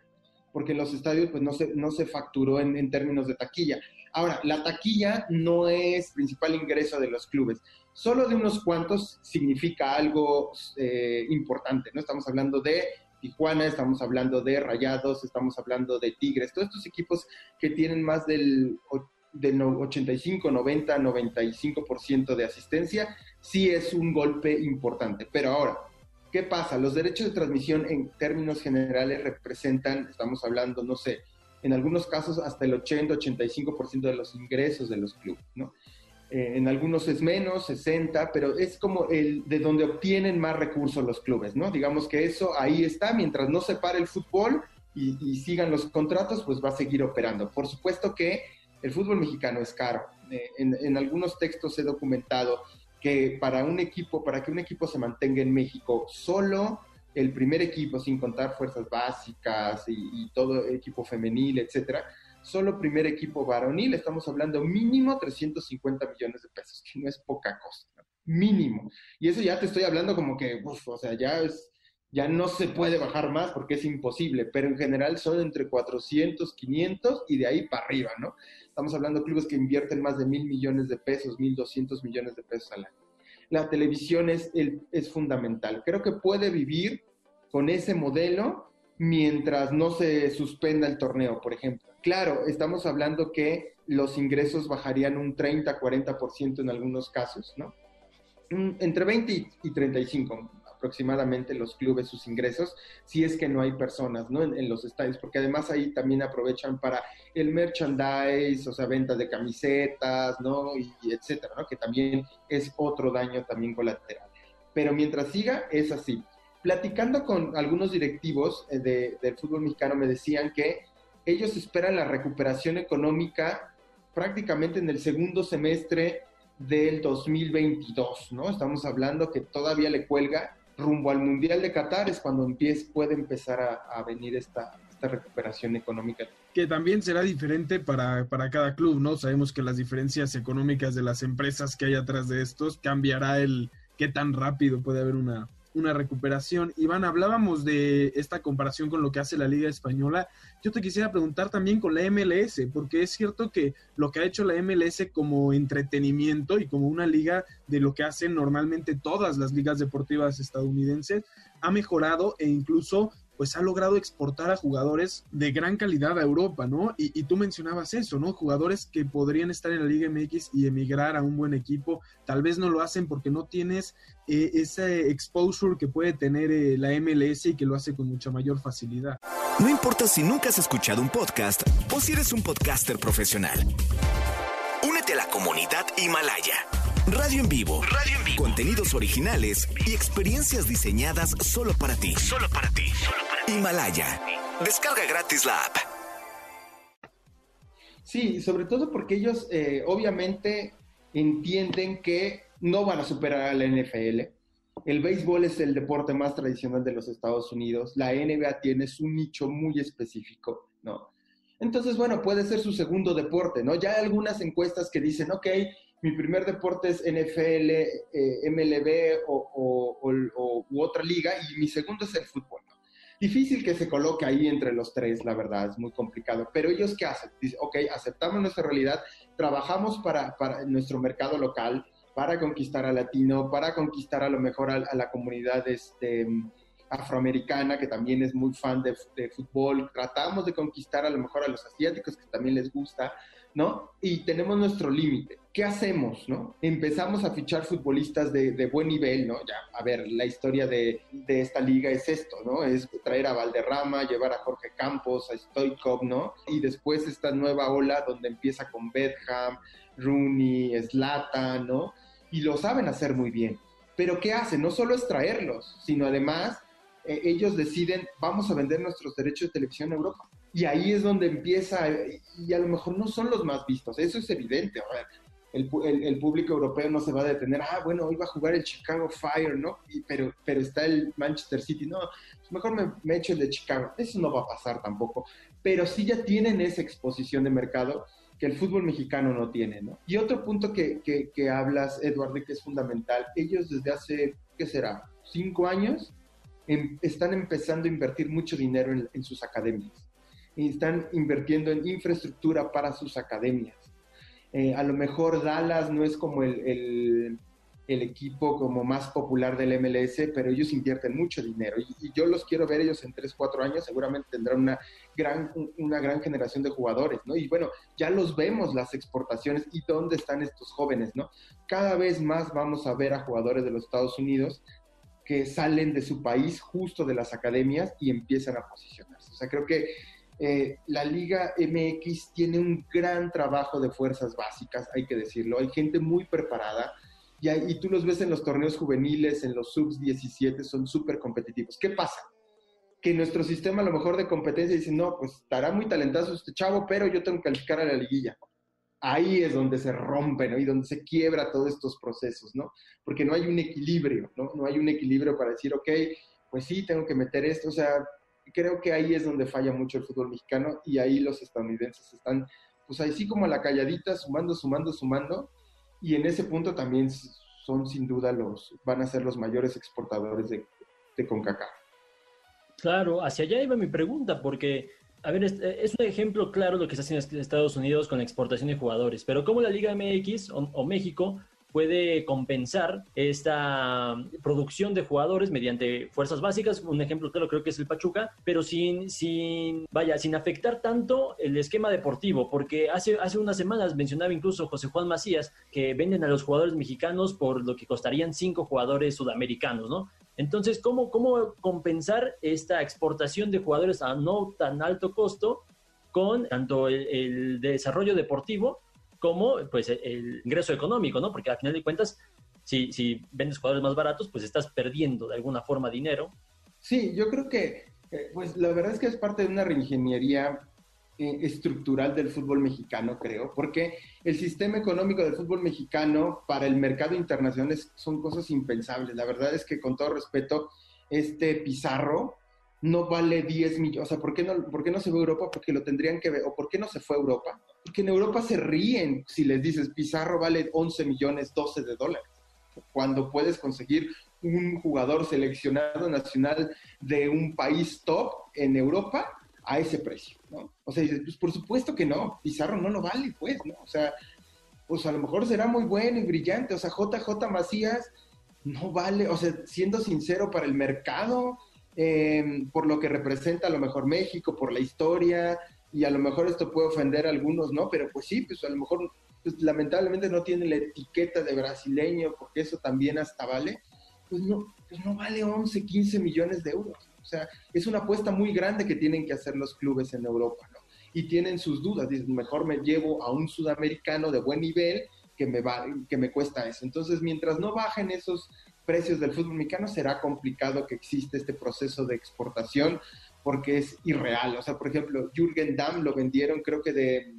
porque en los estadios pues no se, no se facturó en, en, términos de taquilla. Ahora, la taquilla no es principal ingreso de los clubes. Solo de unos cuantos significa algo eh, importante, ¿no? Estamos hablando de Tijuana, estamos hablando de Rayados, estamos hablando de Tigres, todos estos equipos que tienen más del del 85, 90, 95% de asistencia, sí es un golpe importante. Pero ahora, ¿qué pasa? Los derechos de transmisión en términos generales representan, estamos hablando, no sé, en algunos casos hasta el 80, 85% de los ingresos de los clubes, ¿no? Eh, en algunos es menos, 60, pero es como el de donde obtienen más recursos los clubes, ¿no? Digamos que eso ahí está, mientras no se pare el fútbol y, y sigan los contratos, pues va a seguir operando. Por supuesto que el fútbol mexicano es caro. Eh, en, algunos textos he documentado que para un equipo, para que un equipo se mantenga en México, solo el primer equipo, sin contar fuerzas básicas y, todo equipo femenil, etcétera, solo primer equipo varonil, estamos hablando mínimo 350 millones de pesos, que no es poca cosa, mínimo. Y eso ya te estoy hablando como que, o sea, ya es, ya no se puede bajar más porque es imposible, pero en general son entre 400, 500 y de ahí para arriba, ¿no? Estamos hablando de clubes que invierten más de mil millones de pesos, mil doscientos millones de pesos al año. La televisión es, es fundamental. Creo que puede vivir con ese modelo mientras no se suspenda el torneo, por ejemplo. Claro, estamos hablando que los ingresos bajarían un 30, 40% en algunos casos, ¿no? Mm, entre 20 y 35 aproximadamente los clubes sus ingresos, si es que no hay personas ¿no? en, los estadios, porque además ahí también aprovechan para el merchandise, o sea, ventas de camisetas, ¿no? Y, etcétera, ¿no? Que también es otro daño también colateral. Pero mientras siga, es así. Platicando con algunos directivos eh, de, del fútbol mexicano me decían que ellos esperan la recuperación económica prácticamente en el segundo semestre del 2022, ¿no? Estamos hablando que todavía le cuelga rumbo al Mundial de Qatar, es cuando empiece, puede empezar a, a venir esta, esta recuperación económica. Que también será diferente para, para cada club, ¿no? Sabemos que las diferencias económicas de las empresas que hay atrás de estos cambiará el qué tan rápido puede haber una, una recuperación. Iván, hablábamos de esta comparación con lo que hace la Liga Española. Yo te quisiera preguntar también con la MLS, porque es cierto que lo que ha hecho la MLS como entretenimiento y como una liga de lo que hacen normalmente todas las ligas deportivas estadounidenses, ha mejorado e incluso pues ha logrado exportar a jugadores de gran calidad a Europa, ¿no? Y, tú mencionabas eso, ¿no? Jugadores que podrían estar en la Liga MX y emigrar a un buen equipo, tal vez no lo hacen porque no tienes eh, ese exposure que puede tener eh, la MLS y que lo hace con mucha mayor facilidad. No importa si nunca has escuchado un podcast o si eres un podcaster profesional. Únete a la comunidad Himalaya. Radio en vivo. Radio en vivo. Contenidos originales y experiencias diseñadas solo para ti. Solo para ti. Solo para ti. Himalaya. Descarga gratis la app. Sí, sobre todo porque ellos eh, obviamente entienden que no van a superar a la NFL. El béisbol es el deporte más tradicional de los Estados Unidos. La NBA tiene su nicho muy específico, ¿no? Entonces, bueno, puede ser su segundo deporte, ¿no? Ya hay algunas encuestas que dicen, ok, mi primer deporte es NFL, eh, MLB o, o, o, u otra liga y mi segundo es el fútbol. ¿no? Difícil que se coloque ahí entre los tres, la verdad, es muy complicado. Pero ellos qué hacen? Dicen, ok, aceptamos nuestra realidad, trabajamos para, para nuestro mercado local, para conquistar al latino, para conquistar a lo mejor a, a la comunidad este, afroamericana, que también es muy fan de, de, fútbol. Tratamos de conquistar a lo mejor a los asiáticos, que también les gusta, ¿no? Y tenemos nuestro límite. ¿Qué hacemos, no? Empezamos a fichar futbolistas de, de, buen nivel, ¿no? Ya, a ver, la historia de, esta liga es esto, ¿no? Es traer a Valderrama, llevar a Jorge Campos, a Stoikov, ¿no? Y después esta nueva ola donde empieza con Bedham, Rooney, Slata, ¿no? Y lo saben hacer muy bien. Pero ¿qué hacen? No solo es traerlos, sino además eh, ellos deciden, vamos a vender nuestros derechos de televisión en Europa. Y ahí es donde empieza, y a lo mejor no son los más vistos, eso es evidente. El, el, el, público europeo no se va a detener, ah, bueno, hoy va a jugar el Chicago Fire, ¿no? Pero, pero está el Manchester City, no, pues mejor me, echo el de Chicago. Eso no va a pasar tampoco. Pero sí ya tienen esa exposición de mercado que el fútbol mexicano no tiene, ¿no? Y otro punto que, que, que hablas, Eduardo, que es fundamental, ellos desde hace, ¿qué será? Cinco años em, están empezando a invertir mucho dinero en sus academias. Y están invirtiendo en infraestructura para sus academias eh, a lo mejor Dallas no es como el, el, equipo como más popular del MLS, pero ellos invierten mucho dinero y, y, yo los quiero ver ellos en 3, 4 años, seguramente tendrán una gran, una gran generación de jugadores, ¿no? Y bueno, ya los vemos las exportaciones y dónde están estos jóvenes, ¿no? Cada vez más vamos a ver a jugadores de los Estados Unidos que salen de su país justo de las academias y empiezan a posicionarse. O sea, creo que eh, la Liga MX tiene un gran trabajo de fuerzas básicas, hay que decirlo. Hay gente muy preparada y, hay, y tú los ves en los torneos juveniles, en los subs 17, son súper competitivos. ¿Qué pasa? Que nuestro sistema a lo mejor de competencia dice, no, pues estará muy talentoso este chavo, pero yo tengo que calificar a la liguilla. Ahí es donde se rompen ¿no? y donde se quiebra todos estos procesos, ¿no? Porque no hay un equilibrio, ¿no? No hay un equilibrio para decir, ok, pues sí, tengo que meter esto, o sea, creo que ahí es donde falla mucho el fútbol mexicano y ahí los estadounidenses están, pues así como a la calladita, sumando, sumando, sumando, y en ese punto también son sin duda los, van a ser los mayores exportadores de, de CONCACAF. Claro, hacia allá iba mi pregunta, porque, a ver, es, es, un ejemplo claro lo que se hace en Estados Unidos con la exportación de jugadores, pero ¿cómo la Liga MX o, o México puede compensar esta producción de jugadores mediante fuerzas básicas. Un ejemplo claro creo que es el Pachuca, pero sin, sin, vaya, sin afectar tanto el esquema deportivo, porque hace, hace unas semanas mencionaba incluso José Juan Macías que venden a los jugadores mexicanos por lo que costarían cinco jugadores sudamericanos, ¿no? Entonces, ¿cómo, cómo compensar esta exportación de jugadores a no tan alto costo con tanto el, el desarrollo deportivo como pues el ingreso económico, ¿no? Porque al final de cuentas, si, si vendes jugadores más baratos, pues estás perdiendo de alguna forma dinero Sí, yo creo que, eh, pues la verdad es que es parte de una reingeniería eh, estructural del fútbol mexicano, creo, porque el sistema económico del fútbol mexicano para el mercado internacional son cosas impensables. La verdad es que, con todo respeto, este Pizarro no vale 10 millones. O sea, ¿por qué, no, ¿por qué no se a Europa? Porque lo tendrían que ver. ¿O por qué no se fue a Europa? Porque en Europa se ríen si les dices Pizarro vale 11 millones, 12 de dólares. Cuando puedes conseguir un jugador seleccionado nacional de un país top en Europa a ese precio, ¿no? O sea, pues por supuesto que no, Pizarro no lo vale, pues, ¿no? O sea, pues a lo mejor será muy bueno y brillante, o sea, JJ Macías no vale, o sea, siendo sincero para el mercado, em, por lo que representa a lo mejor México, por la historia, y a lo mejor esto puede ofender a algunos, ¿no? Pero pues sí, pues a lo mejor, pues, lamentablemente no tiene la etiqueta de brasileño, porque eso también hasta vale, pues no, pues no vale 11, 15 millones de euros. O sea, es una apuesta muy grande que tienen que hacer los clubes en Europa, ¿no? Y tienen sus dudas, dicen, mejor me llevo a un sudamericano de buen nivel que me, va, que me cuesta eso. Entonces, mientras no bajen esos precios del fútbol mexicano, será complicado que existe este proceso de exportación porque es irreal. O sea, por ejemplo, Jürgen Damm lo vendieron creo que de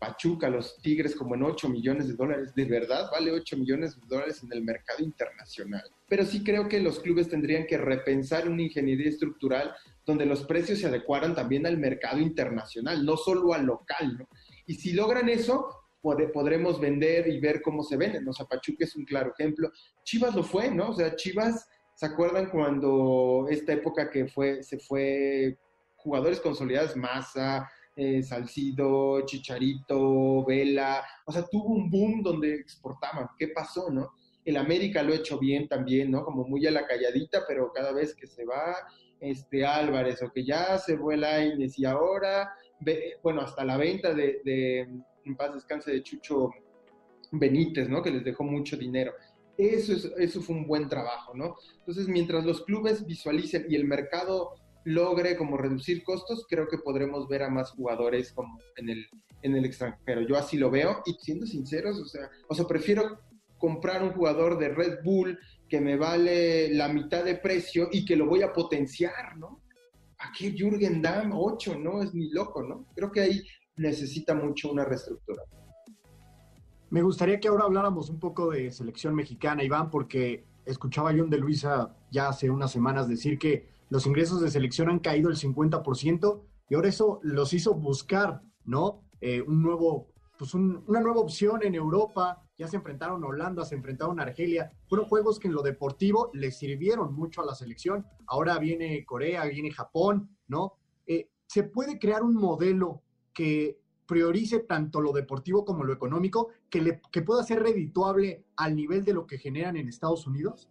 Pachuca, los Tigres, como en 8 millones de dólares. De verdad, vale 8 millones de dólares en el mercado internacional. Pero sí creo que los clubes tendrían que repensar una ingeniería estructural donde los precios se adecuaran también al mercado internacional, no solo al local, ¿no? Y si logran eso, podremos vender y ver cómo se venden. O sea, Pachuca es un claro ejemplo. Chivas lo fue, ¿no? O sea, Chivas, ¿se acuerdan cuando esta época que fue, se fue jugadores consolidados, Massa, eh, Salcido, Chicharito, Vela, o sea, tuvo un boom donde exportaban. ¿Qué pasó, no? El América lo ha hecho bien también, ¿no? Como muy a la calladita, pero cada vez que se va este Álvarez o que ya se vuela Inés y ahora, bueno, hasta la venta de, en paz descanse, de Chucho Benítez, ¿no? Que les dejó mucho dinero. Eso, es, eso fue un buen trabajo, ¿no? Entonces, mientras los clubes visualicen y el mercado logre como reducir costos, creo que podremos ver a más jugadores como en el, en el extranjero. Yo así lo veo y siendo sinceros, o sea, o sea, prefiero comprar un jugador de Red Bull que me vale la mitad de precio y que lo voy a potenciar, ¿no? ¿A qué Jürgen Damm 8? No, es ni loco, ¿no? Creo que ahí necesita mucho una reestructura. Me gustaría que ahora habláramos un poco de selección mexicana, Iván, porque escuchaba a John de Luisa ya hace unas semanas decir que los ingresos de selección han caído el 50% y ahora eso los hizo buscar, ¿no? Eh, un nuevo, pues una nueva opción en Europa. Ya se enfrentaron a Holanda, se enfrentaron a Argelia. Fueron juegos que en lo deportivo les sirvieron mucho a la selección. Ahora viene Corea, viene Japón, ¿no? Eh, ¿Se puede crear un modelo que priorice tanto lo deportivo como lo económico, que, le, que pueda ser redituable al nivel de lo que generan en Estados Unidos?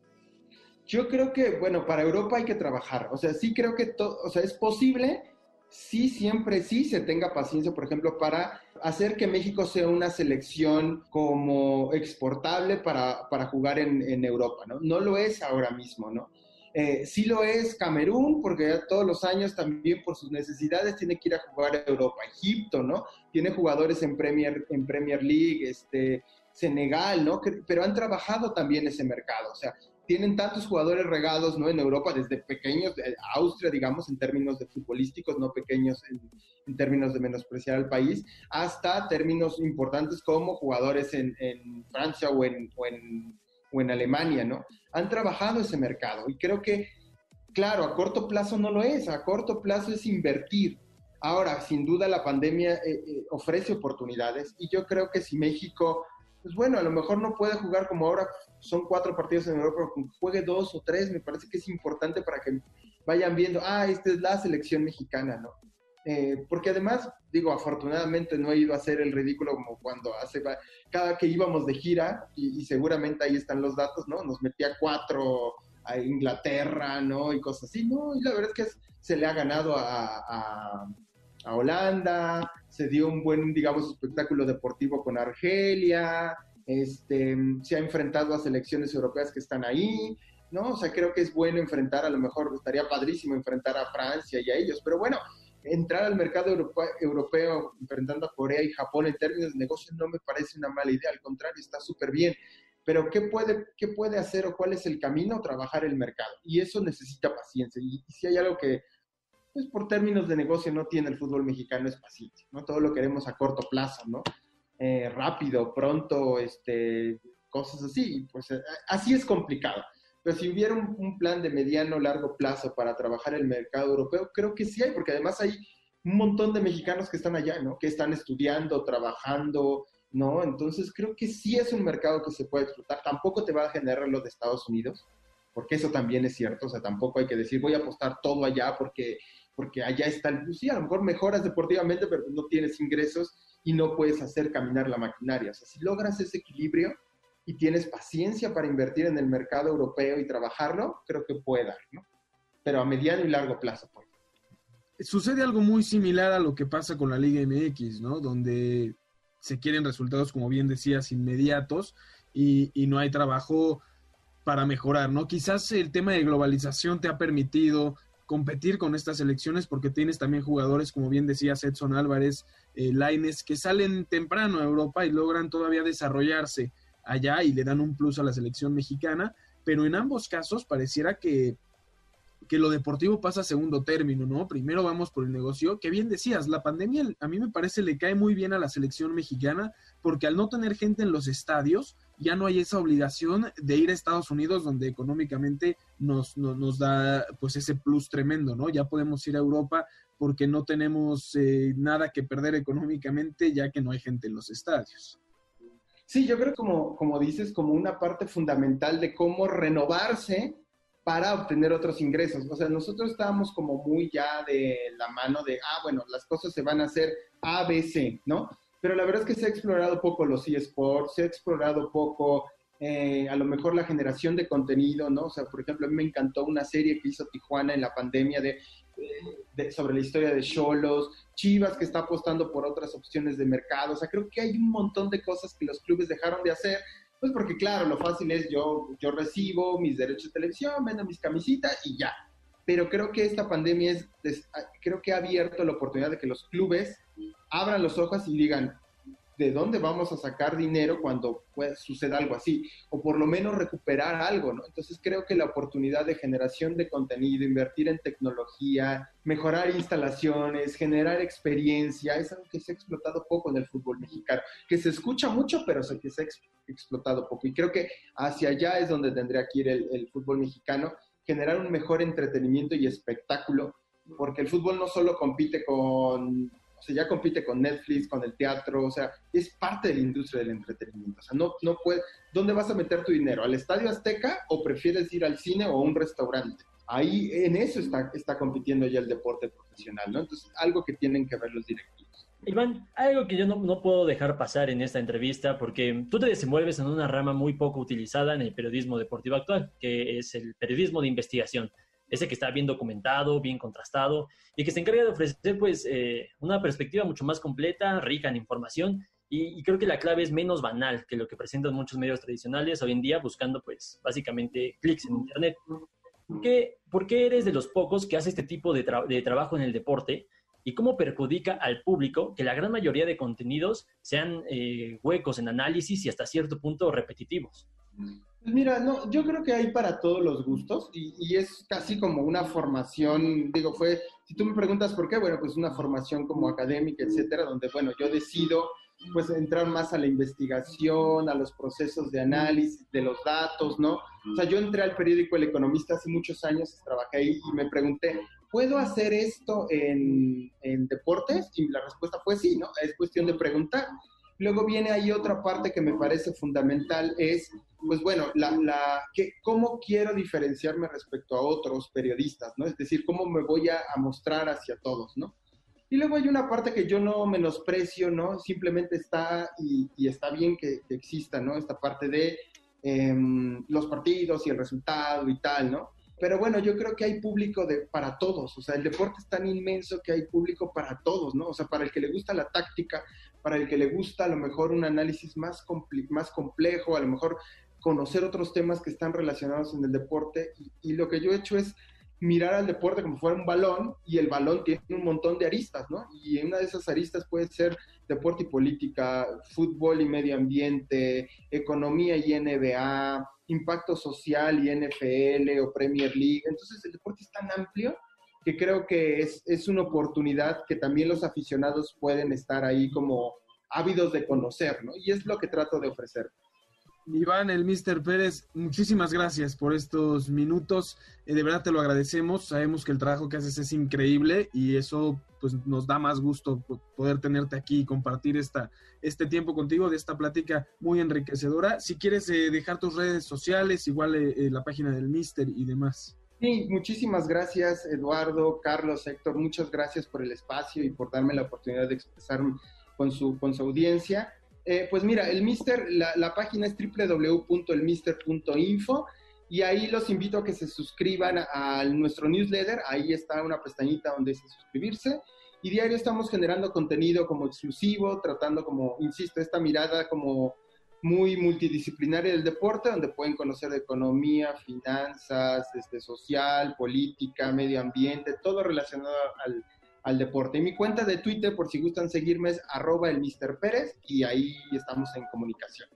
Yo creo que, bueno, para Europa hay que trabajar. O sea, sí creo que todo, o sea, es posible, sí, siempre sí se tenga paciencia, por ejemplo, para hacer que México sea una selección como exportable para, para jugar en, en, Europa, ¿no? No lo es ahora mismo, ¿no? Eh, sí lo es Camerún, porque todos los años también por sus necesidades tiene que ir a jugar a Europa. Egipto, ¿no? Tiene jugadores en Premier, en Premier League, este, Senegal, ¿no? Pero han trabajado también ese mercado. O sea, tienen tantos jugadores regados ¿no? en Europa, desde pequeños, Austria, digamos, en términos de futbolísticos, no pequeños en, términos de menospreciar al país, hasta términos importantes como jugadores en, Francia en, o en, o en Alemania, ¿no? Han trabajado ese mercado y creo que, claro, a corto plazo no lo es, a corto plazo es invertir. Ahora, sin duda la pandemia eh, eh, ofrece oportunidades y yo creo que si México pues bueno, a lo mejor no puede jugar como ahora son cuatro partidos en Europa, pero juegue dos o tres, me parece que es importante para que vayan viendo, ah, esta es la selección mexicana, ¿no? Eh, porque además, digo, afortunadamente no he ido a hacer el ridículo como cuando hace, cada que íbamos de gira, y, seguramente ahí están los datos, ¿no? Nos metía cuatro a Inglaterra, ¿no? Y cosas así, ¿no? Y la verdad es que se le ha ganado a, a Holanda, se dio un buen, digamos, espectáculo deportivo con Argelia, este, se ha enfrentado a selecciones europeas que están ahí, ¿no? O sea, creo que es bueno enfrentar, a lo mejor estaría padrísimo enfrentar a Francia y a ellos, pero bueno, entrar al mercado europeo enfrentando a Corea y Japón en términos de negocio no me parece una mala idea, al contrario, está súper bien. pero ¿qué puede, ¿qué puede hacer o cuál es el camino? Trabajar el mercado. Y eso necesita paciencia. Y, si hay algo que, pues por términos de negocio no tiene el fútbol mexicano es paciencia, ¿no? Todo lo queremos a corto plazo, ¿no? Eh, rápido, pronto, este, cosas así. Pues eh, así es complicado. Pero si hubiera un, plan de mediano largo plazo para trabajar el mercado europeo, creo que sí hay, porque además hay un montón de mexicanos que están allá, ¿no? Que están estudiando, trabajando, ¿no? Entonces creo que sí es un mercado que se puede explotar. Tampoco te va a generar lo de Estados Unidos, porque eso también es cierto. O sea, tampoco hay que decir voy a apostar todo allá porque, porque allá está el... Pues sí, a lo mejor mejoras deportivamente, pero no tienes ingresos y no puedes hacer caminar la maquinaria. O sea, si logras ese equilibrio y tienes paciencia para invertir en el mercado europeo y trabajarlo, creo que puede ¿no? Pero a mediano y largo plazo, pues. Sucede algo muy similar a lo que pasa con la Liga MX, ¿no? Donde se quieren resultados, como bien decías, inmediatos y, y, no hay trabajo para mejorar, ¿no? Quizás el tema de globalización te ha permitido competir con estas elecciones porque tienes también jugadores, como bien decías, Edson Álvarez, eh, Laines, que salen temprano a Europa y logran todavía desarrollarse allá y le dan un plus a la selección mexicana, pero en ambos casos pareciera que que lo deportivo pasa a segundo término, ¿no? Primero vamos por el negocio, que bien decías, la pandemia a mí me parece le cae muy bien a la selección mexicana porque al no tener gente en los estadios, ya no hay esa obligación de ir a Estados Unidos donde económicamente nos, nos, da pues ese plus tremendo, ¿no? Ya podemos ir a Europa porque no tenemos eh, nada que perder económicamente ya que no hay gente en los estadios. Sí, yo creo como, como dices, como una parte fundamental de cómo renovarse para obtener otros ingresos. O sea, nosotros estábamos como muy ya de la mano de, ah, bueno, las cosas se van a hacer A, B, C, ¿no? Pero la verdad es que se ha explorado poco los eSports, se ha explorado poco eh, a lo mejor la generación de contenido, ¿no? O sea, por ejemplo, a mí me encantó una serie que hizo Tijuana en la pandemia de, sobre la historia de Cholos, Chivas que está apostando por otras opciones de mercado. O sea, creo que hay un montón de cosas que los clubes dejaron de hacer pues porque claro, lo fácil es yo, yo recibo mis derechos de televisión, vendo mis camisitas y ya. Pero creo que esta pandemia es, creo que ha abierto la oportunidad de que los clubes abran los ojos y digan, de dónde vamos a sacar dinero cuando pueda, suceda algo así, o por lo menos recuperar algo, ¿no? Entonces creo que la oportunidad de generación de contenido, invertir en tecnología, mejorar instalaciones, generar experiencia, es algo que se ha explotado poco en el fútbol mexicano, que se escucha mucho, pero que se ha explotado poco. Y creo que hacia allá es donde tendría que ir el, el fútbol mexicano, generar un mejor entretenimiento y espectáculo, porque el fútbol no solo compite con o sea, ya compite con Netflix, con el teatro, o sea, es parte de la industria del entretenimiento. O sea, no, no puede, ¿dónde vas a meter tu dinero? ¿Al Estadio Azteca o prefieres ir al cine o a un restaurante? Ahí en eso está, está compitiendo ya el deporte profesional, ¿no? Entonces, algo que tienen que ver los directivos. Iván, algo que yo no, no, puedo dejar pasar en esta entrevista, porque tú te desenvuelves en una rama muy poco utilizada en el periodismo deportivo actual, que es el periodismo de investigación ese que está bien documentado, bien contrastado y que se encarga de ofrecer pues eh, una perspectiva mucho más completa, rica en información y, creo que la clave es menos banal que lo que presentan muchos medios tradicionales hoy en día buscando pues básicamente clics en internet. ¿Qué, ¿Por qué eres de los pocos que hace este tipo de, de trabajo en el deporte? y cómo perjudica al público que la gran mayoría de contenidos sean eh, huecos en análisis y hasta cierto punto repetitivos. Pues mira, no, yo creo que hay para todos los gustos y, y, es casi como una formación, digo, fue, si tú me preguntas por qué, bueno, pues una formación como académica, etcétera, donde, bueno, yo decido pues entrar más a la investigación, a los procesos de análisis de los datos, ¿no? O sea, yo entré al periódico El Economista hace muchos años, trabajé ahí y me pregunté, ¿puedo hacer esto en, en deportes? Y la respuesta fue sí, ¿no? Es cuestión de preguntar. Luego viene ahí otra parte que me parece fundamental, es, pues bueno, la, la, que, cómo quiero diferenciarme respecto a otros periodistas, ¿no? Es decir, cómo me voy a, a mostrar hacia todos, ¿no? Y luego hay una parte que yo no menosprecio, ¿no? Simplemente está y, y está bien que, que, exista, ¿no? Esta parte de eh, los partidos y el resultado y tal, ¿no? Pero bueno, yo creo que hay público de, para todos, o sea, el deporte es tan inmenso que hay público para todos, ¿no? O sea, para el que le gusta la táctica, para el que le gusta a lo mejor un análisis más, más complejo, a lo mejor conocer otros temas que están relacionados en el deporte. Y, y, lo que yo he hecho es mirar al deporte como fuera un balón y el balón tiene un montón de aristas, ¿no? Y una de esas aristas puede ser deporte y política, fútbol y medio ambiente, economía y NBA, impacto social y NFL o Premier League. Entonces el deporte es tan amplio que creo que es, es una oportunidad que también los aficionados pueden estar ahí como ávidos de conocer, ¿no? Y es lo que trato de ofrecer. Iván, el Mr. Pérez, muchísimas gracias por estos minutos. Eh, de verdad te lo agradecemos. Sabemos que el trabajo que haces es increíble y eso pues nos da más gusto poder tenerte aquí y compartir esta, este tiempo contigo de esta plática muy enriquecedora. Si quieres eh, dejar tus redes sociales, igual eh, la página del Mister y demás. Sí, muchísimas gracias Eduardo, Carlos, Héctor, muchas gracias por el espacio y por darme la oportunidad de expresarme con su, con su audiencia. Eh, pues mira, el Mister, la, página es www.elmister.info y ahí los invito a que se suscriban a, nuestro newsletter. Ahí está una pestañita donde dice suscribirse. Y diario estamos generando contenido como exclusivo, tratando como, insisto, esta mirada como muy multidisciplinaria del deporte, donde pueden conocer economía, finanzas, este, social, política, medio ambiente, todo relacionado al, al deporte. Y mi cuenta de Twitter, por si gustan seguirme, es arroba el Mr. Pérez y ahí estamos en comunicación.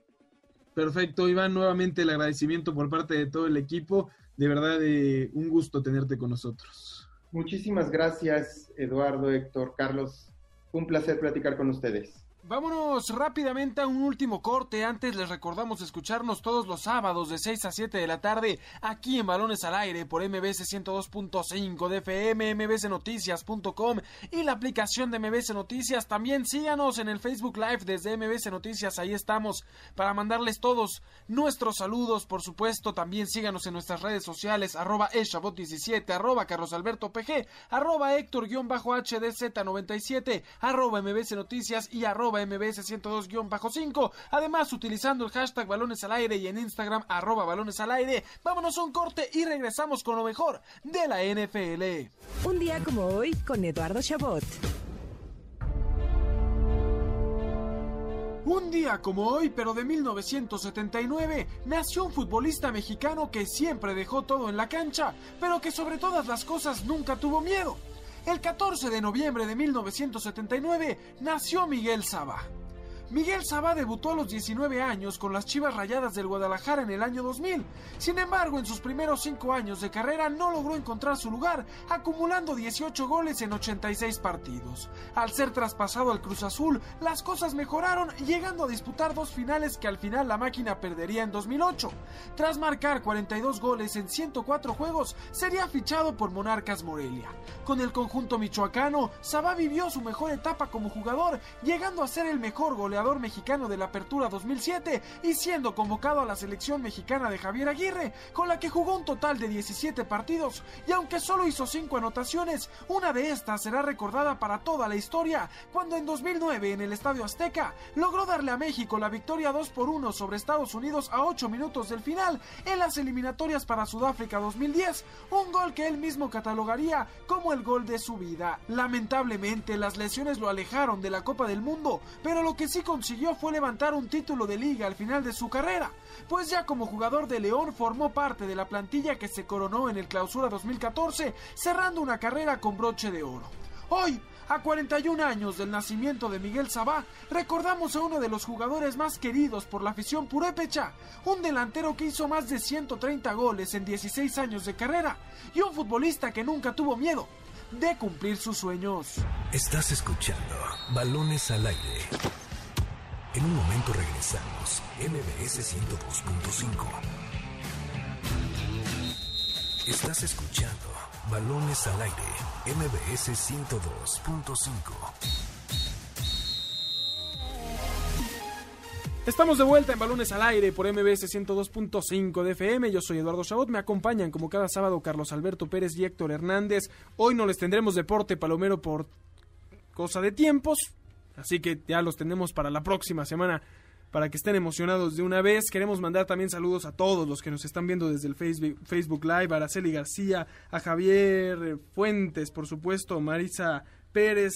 Perfecto, Iván, nuevamente el agradecimiento por parte de todo el equipo. De verdad, eh, un gusto tenerte con nosotros. Muchísimas gracias, Eduardo, Héctor, Carlos. Un placer platicar con ustedes. Vámonos rápidamente a un último corte. Antes les recordamos escucharnos todos los sábados de 6 a 7 de la tarde aquí en Balones al Aire por MBS 102.5 de FM, mbsnoticias.com y la aplicación de MBS Noticias. También síganos en el Facebook Live desde MBS Noticias. Ahí estamos para mandarles todos nuestros saludos. Por supuesto, también síganos en nuestras redes sociales arroba eshabot17, arroba Carlos Alberto PG, arroba Héctor-HDZ97, arroba MBS Noticias y arroba mbs 102-5. Además, utilizando el hashtag balones al aire y en Instagram arroba balones al aire. Vámonos a un corte y regresamos con lo mejor de la NFL. Un día como hoy con Eduardo Chabot. Un día como hoy, pero de 1979, nació un futbolista mexicano que siempre dejó todo en la cancha, pero que sobre todas las cosas nunca tuvo miedo. El 14 de noviembre de 1979 nació Miguel Saba. Miguel Sabá debutó a los 19 años con las Chivas Rayadas del Guadalajara en el año 2000. Sin embargo, en sus primeros 5 años de carrera no logró encontrar su lugar, acumulando 18 goles en 86 partidos. Al ser traspasado al Cruz Azul, las cosas mejoraron, llegando a disputar dos finales que al final la máquina perdería en 2008. Tras marcar 42 goles en 104 juegos, sería fichado por Monarcas Morelia. Con el conjunto michoacano, Sabá vivió su mejor etapa como jugador, llegando a ser el mejor goleador mexicano de la Apertura 2007 y siendo convocado a la selección mexicana de Javier Aguirre, con la que jugó un total de 17 partidos y aunque solo hizo 5 anotaciones, una de estas será recordada para toda la historia cuando en 2009 en el Estadio Azteca logró darle a México la victoria 2 por 1 sobre Estados Unidos a 8 minutos del final en las eliminatorias para Sudáfrica 2010, un gol que él mismo catalogaría como el gol de su vida. Lamentablemente las lesiones lo alejaron de la Copa del Mundo, pero lo que sí consiguió fue levantar un título de liga al final de su carrera, pues ya como jugador de León formó parte de la plantilla que se coronó en el Clausura 2014, cerrando una carrera con broche de oro. Hoy, a 41 años del nacimiento de Miguel Sabá, recordamos a uno de los jugadores más queridos por la afición purépecha, un delantero que hizo más de 130 goles en 16 años de carrera y un futbolista que nunca tuvo miedo de cumplir sus sueños. Estás escuchando Balones al aire. En un momento regresamos. MBS 102.5. Estás escuchando Balones al aire. MBS 102.5. Estamos de vuelta en Balones al Aire por MBS 102.5 de FM. Yo soy Eduardo Chabot. Me acompañan como cada sábado Carlos Alberto Pérez y Héctor Hernández. Hoy no les tendremos deporte palomero por cosa de tiempos. Así que ya los tenemos para la próxima semana para que estén emocionados de una vez. Queremos mandar también saludos a todos los que nos están viendo desde el Facebook, Live, a Araceli García, a Javier Fuentes, por supuesto, Marisa Pérez,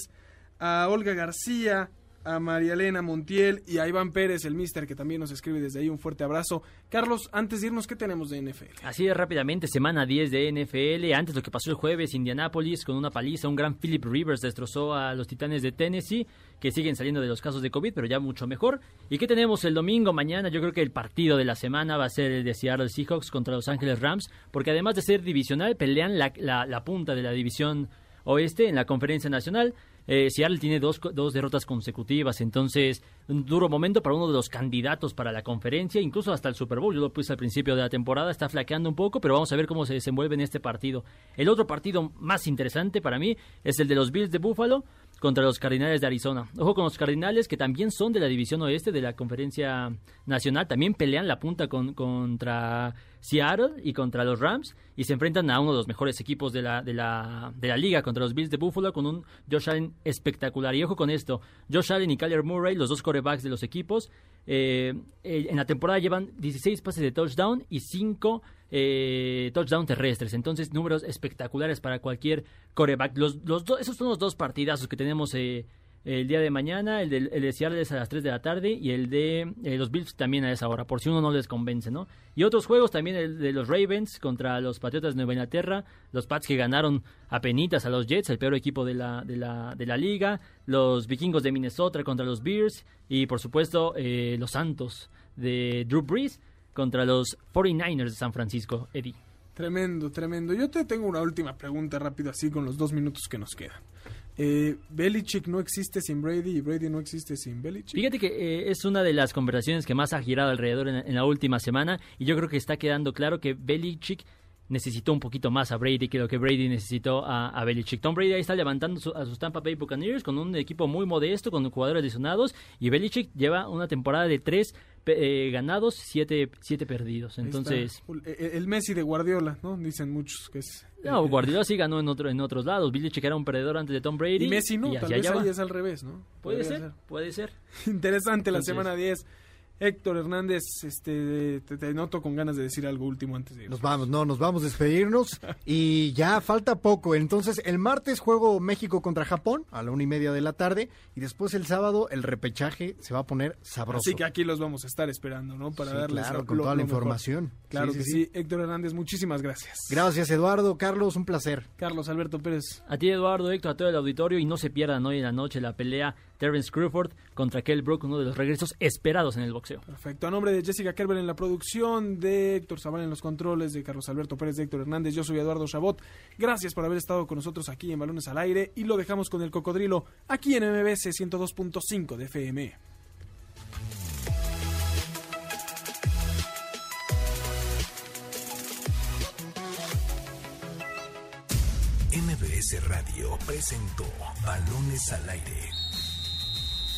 a Olga García, a María Elena Montiel y a Iván Pérez, el mister, que también nos escribe desde ahí. Un fuerte abrazo. Carlos, antes de irnos, ¿qué tenemos de NFL? Así es, rápidamente, semana 10 de NFL. Antes lo que pasó el jueves, Indianápolis con una paliza, un gran Philip Rivers destrozó a los Titanes de Tennessee, que siguen saliendo de los casos de COVID, pero ya mucho mejor. ¿Y qué tenemos el domingo? Mañana yo creo que el partido de la semana va a ser el de Seattle Seahawks contra Los Ángeles Rams, porque además de ser divisional, pelean la, la, la punta de la división oeste en la conferencia nacional. Eh, Seattle tiene dos, dos derrotas consecutivas, entonces un duro momento para uno de los candidatos para la conferencia, incluso hasta el Super Bowl. Yo lo puse al principio de la temporada, está flaqueando un poco, pero vamos a ver cómo se desenvuelve en este partido. El otro partido más interesante para mí es el de los Bills de Buffalo contra los Cardinales de Arizona. Ojo con los Cardinales que también son de la división oeste de la conferencia nacional, también pelean la punta con, contra Seattle y contra los Rams y se enfrentan a uno de los mejores equipos de la, de la, de la liga contra los Bills de Buffalo con un Josh Allen espectacular. Y ojo con esto, Josh Allen y Kyler Murray, los dos corebacks de los equipos, eh, eh, en la temporada llevan 16 pases de touchdown y 5 eh, touchdown terrestres. Entonces, números espectaculares para cualquier coreback. Los, los esos son los dos partidazos que tenemos eh, el día de mañana. El de, el de Seattle es a las 3 de la tarde y el de eh, los Bills también a esa hora, por si uno no les convence, ¿no? Y otros juegos también, el de los Ravens contra los Patriotas de Nueva Inglaterra, los Pats que ganaron a penitas a los Jets, el peor equipo de la, de la, de la liga, los Vikingos de Minnesota contra los Bears y, por supuesto, eh, los Santos de Drew Brees contra los 49ers de San Francisco, Eddie. Tremendo, tremendo. Yo te tengo una última pregunta rápido así con los dos minutos que nos quedan. Eh, Belichick no existe sin Brady y Brady no existe sin Belichick. Fíjate que eh, es una de las conversaciones que más ha girado alrededor en, la última semana y yo creo que está quedando claro que Belichick necesitó un poquito más a Brady que lo que Brady necesitó a, a Belichick. Tom Brady ahí está levantando su, a sus Tampa Bay Buccaneers con un equipo muy modesto, con jugadores lesionados y Belichick lleva una temporada de tres eh, ganados, siete, siete perdidos. Entonces, el, el, Messi de Guardiola, ¿no? Dicen muchos que es. No, Guardiola sí ganó en otro en otros lados. Belichick era un perdedor antes de Tom Brady. Y Messi no, y tal vez ahí es al revés, ¿no? Puede ser, ser, puede ser. Interesante Entonces, la semana 10. Héctor Hernández, este, te, te, noto con ganas de decir algo último antes de ir. Nos vamos, no, nos vamos a despedirnos y ya falta poco. Entonces, el martes juego México contra Japón a la una y media de la tarde y después el sábado el repechaje se va a poner sabroso. Así que aquí los vamos a estar esperando, ¿no? Para sí, darles claro, con lo, toda la información. Mejor. Claro sí, que sí. sí. Héctor Hernández, muchísimas gracias. Gracias, Eduardo. Carlos, un placer. Carlos Alberto Pérez. A ti, Eduardo, Héctor, a todo el auditorio y no se pierdan hoy en la noche la pelea Terence Crawford contra Kell Brook, uno de los regresos esperados en el boxeo. Perfecto. A nombre de Jessica Kerber en la producción, de Héctor Zavala en los controles, de Carlos Alberto Pérez, de Héctor Hernández, yo soy Eduardo Chabot. Gracias por haber estado con nosotros aquí en Balones al Aire y lo dejamos con el cocodrilo aquí en MBS 102.5 de FM. MBS Radio presentó Balones al Aire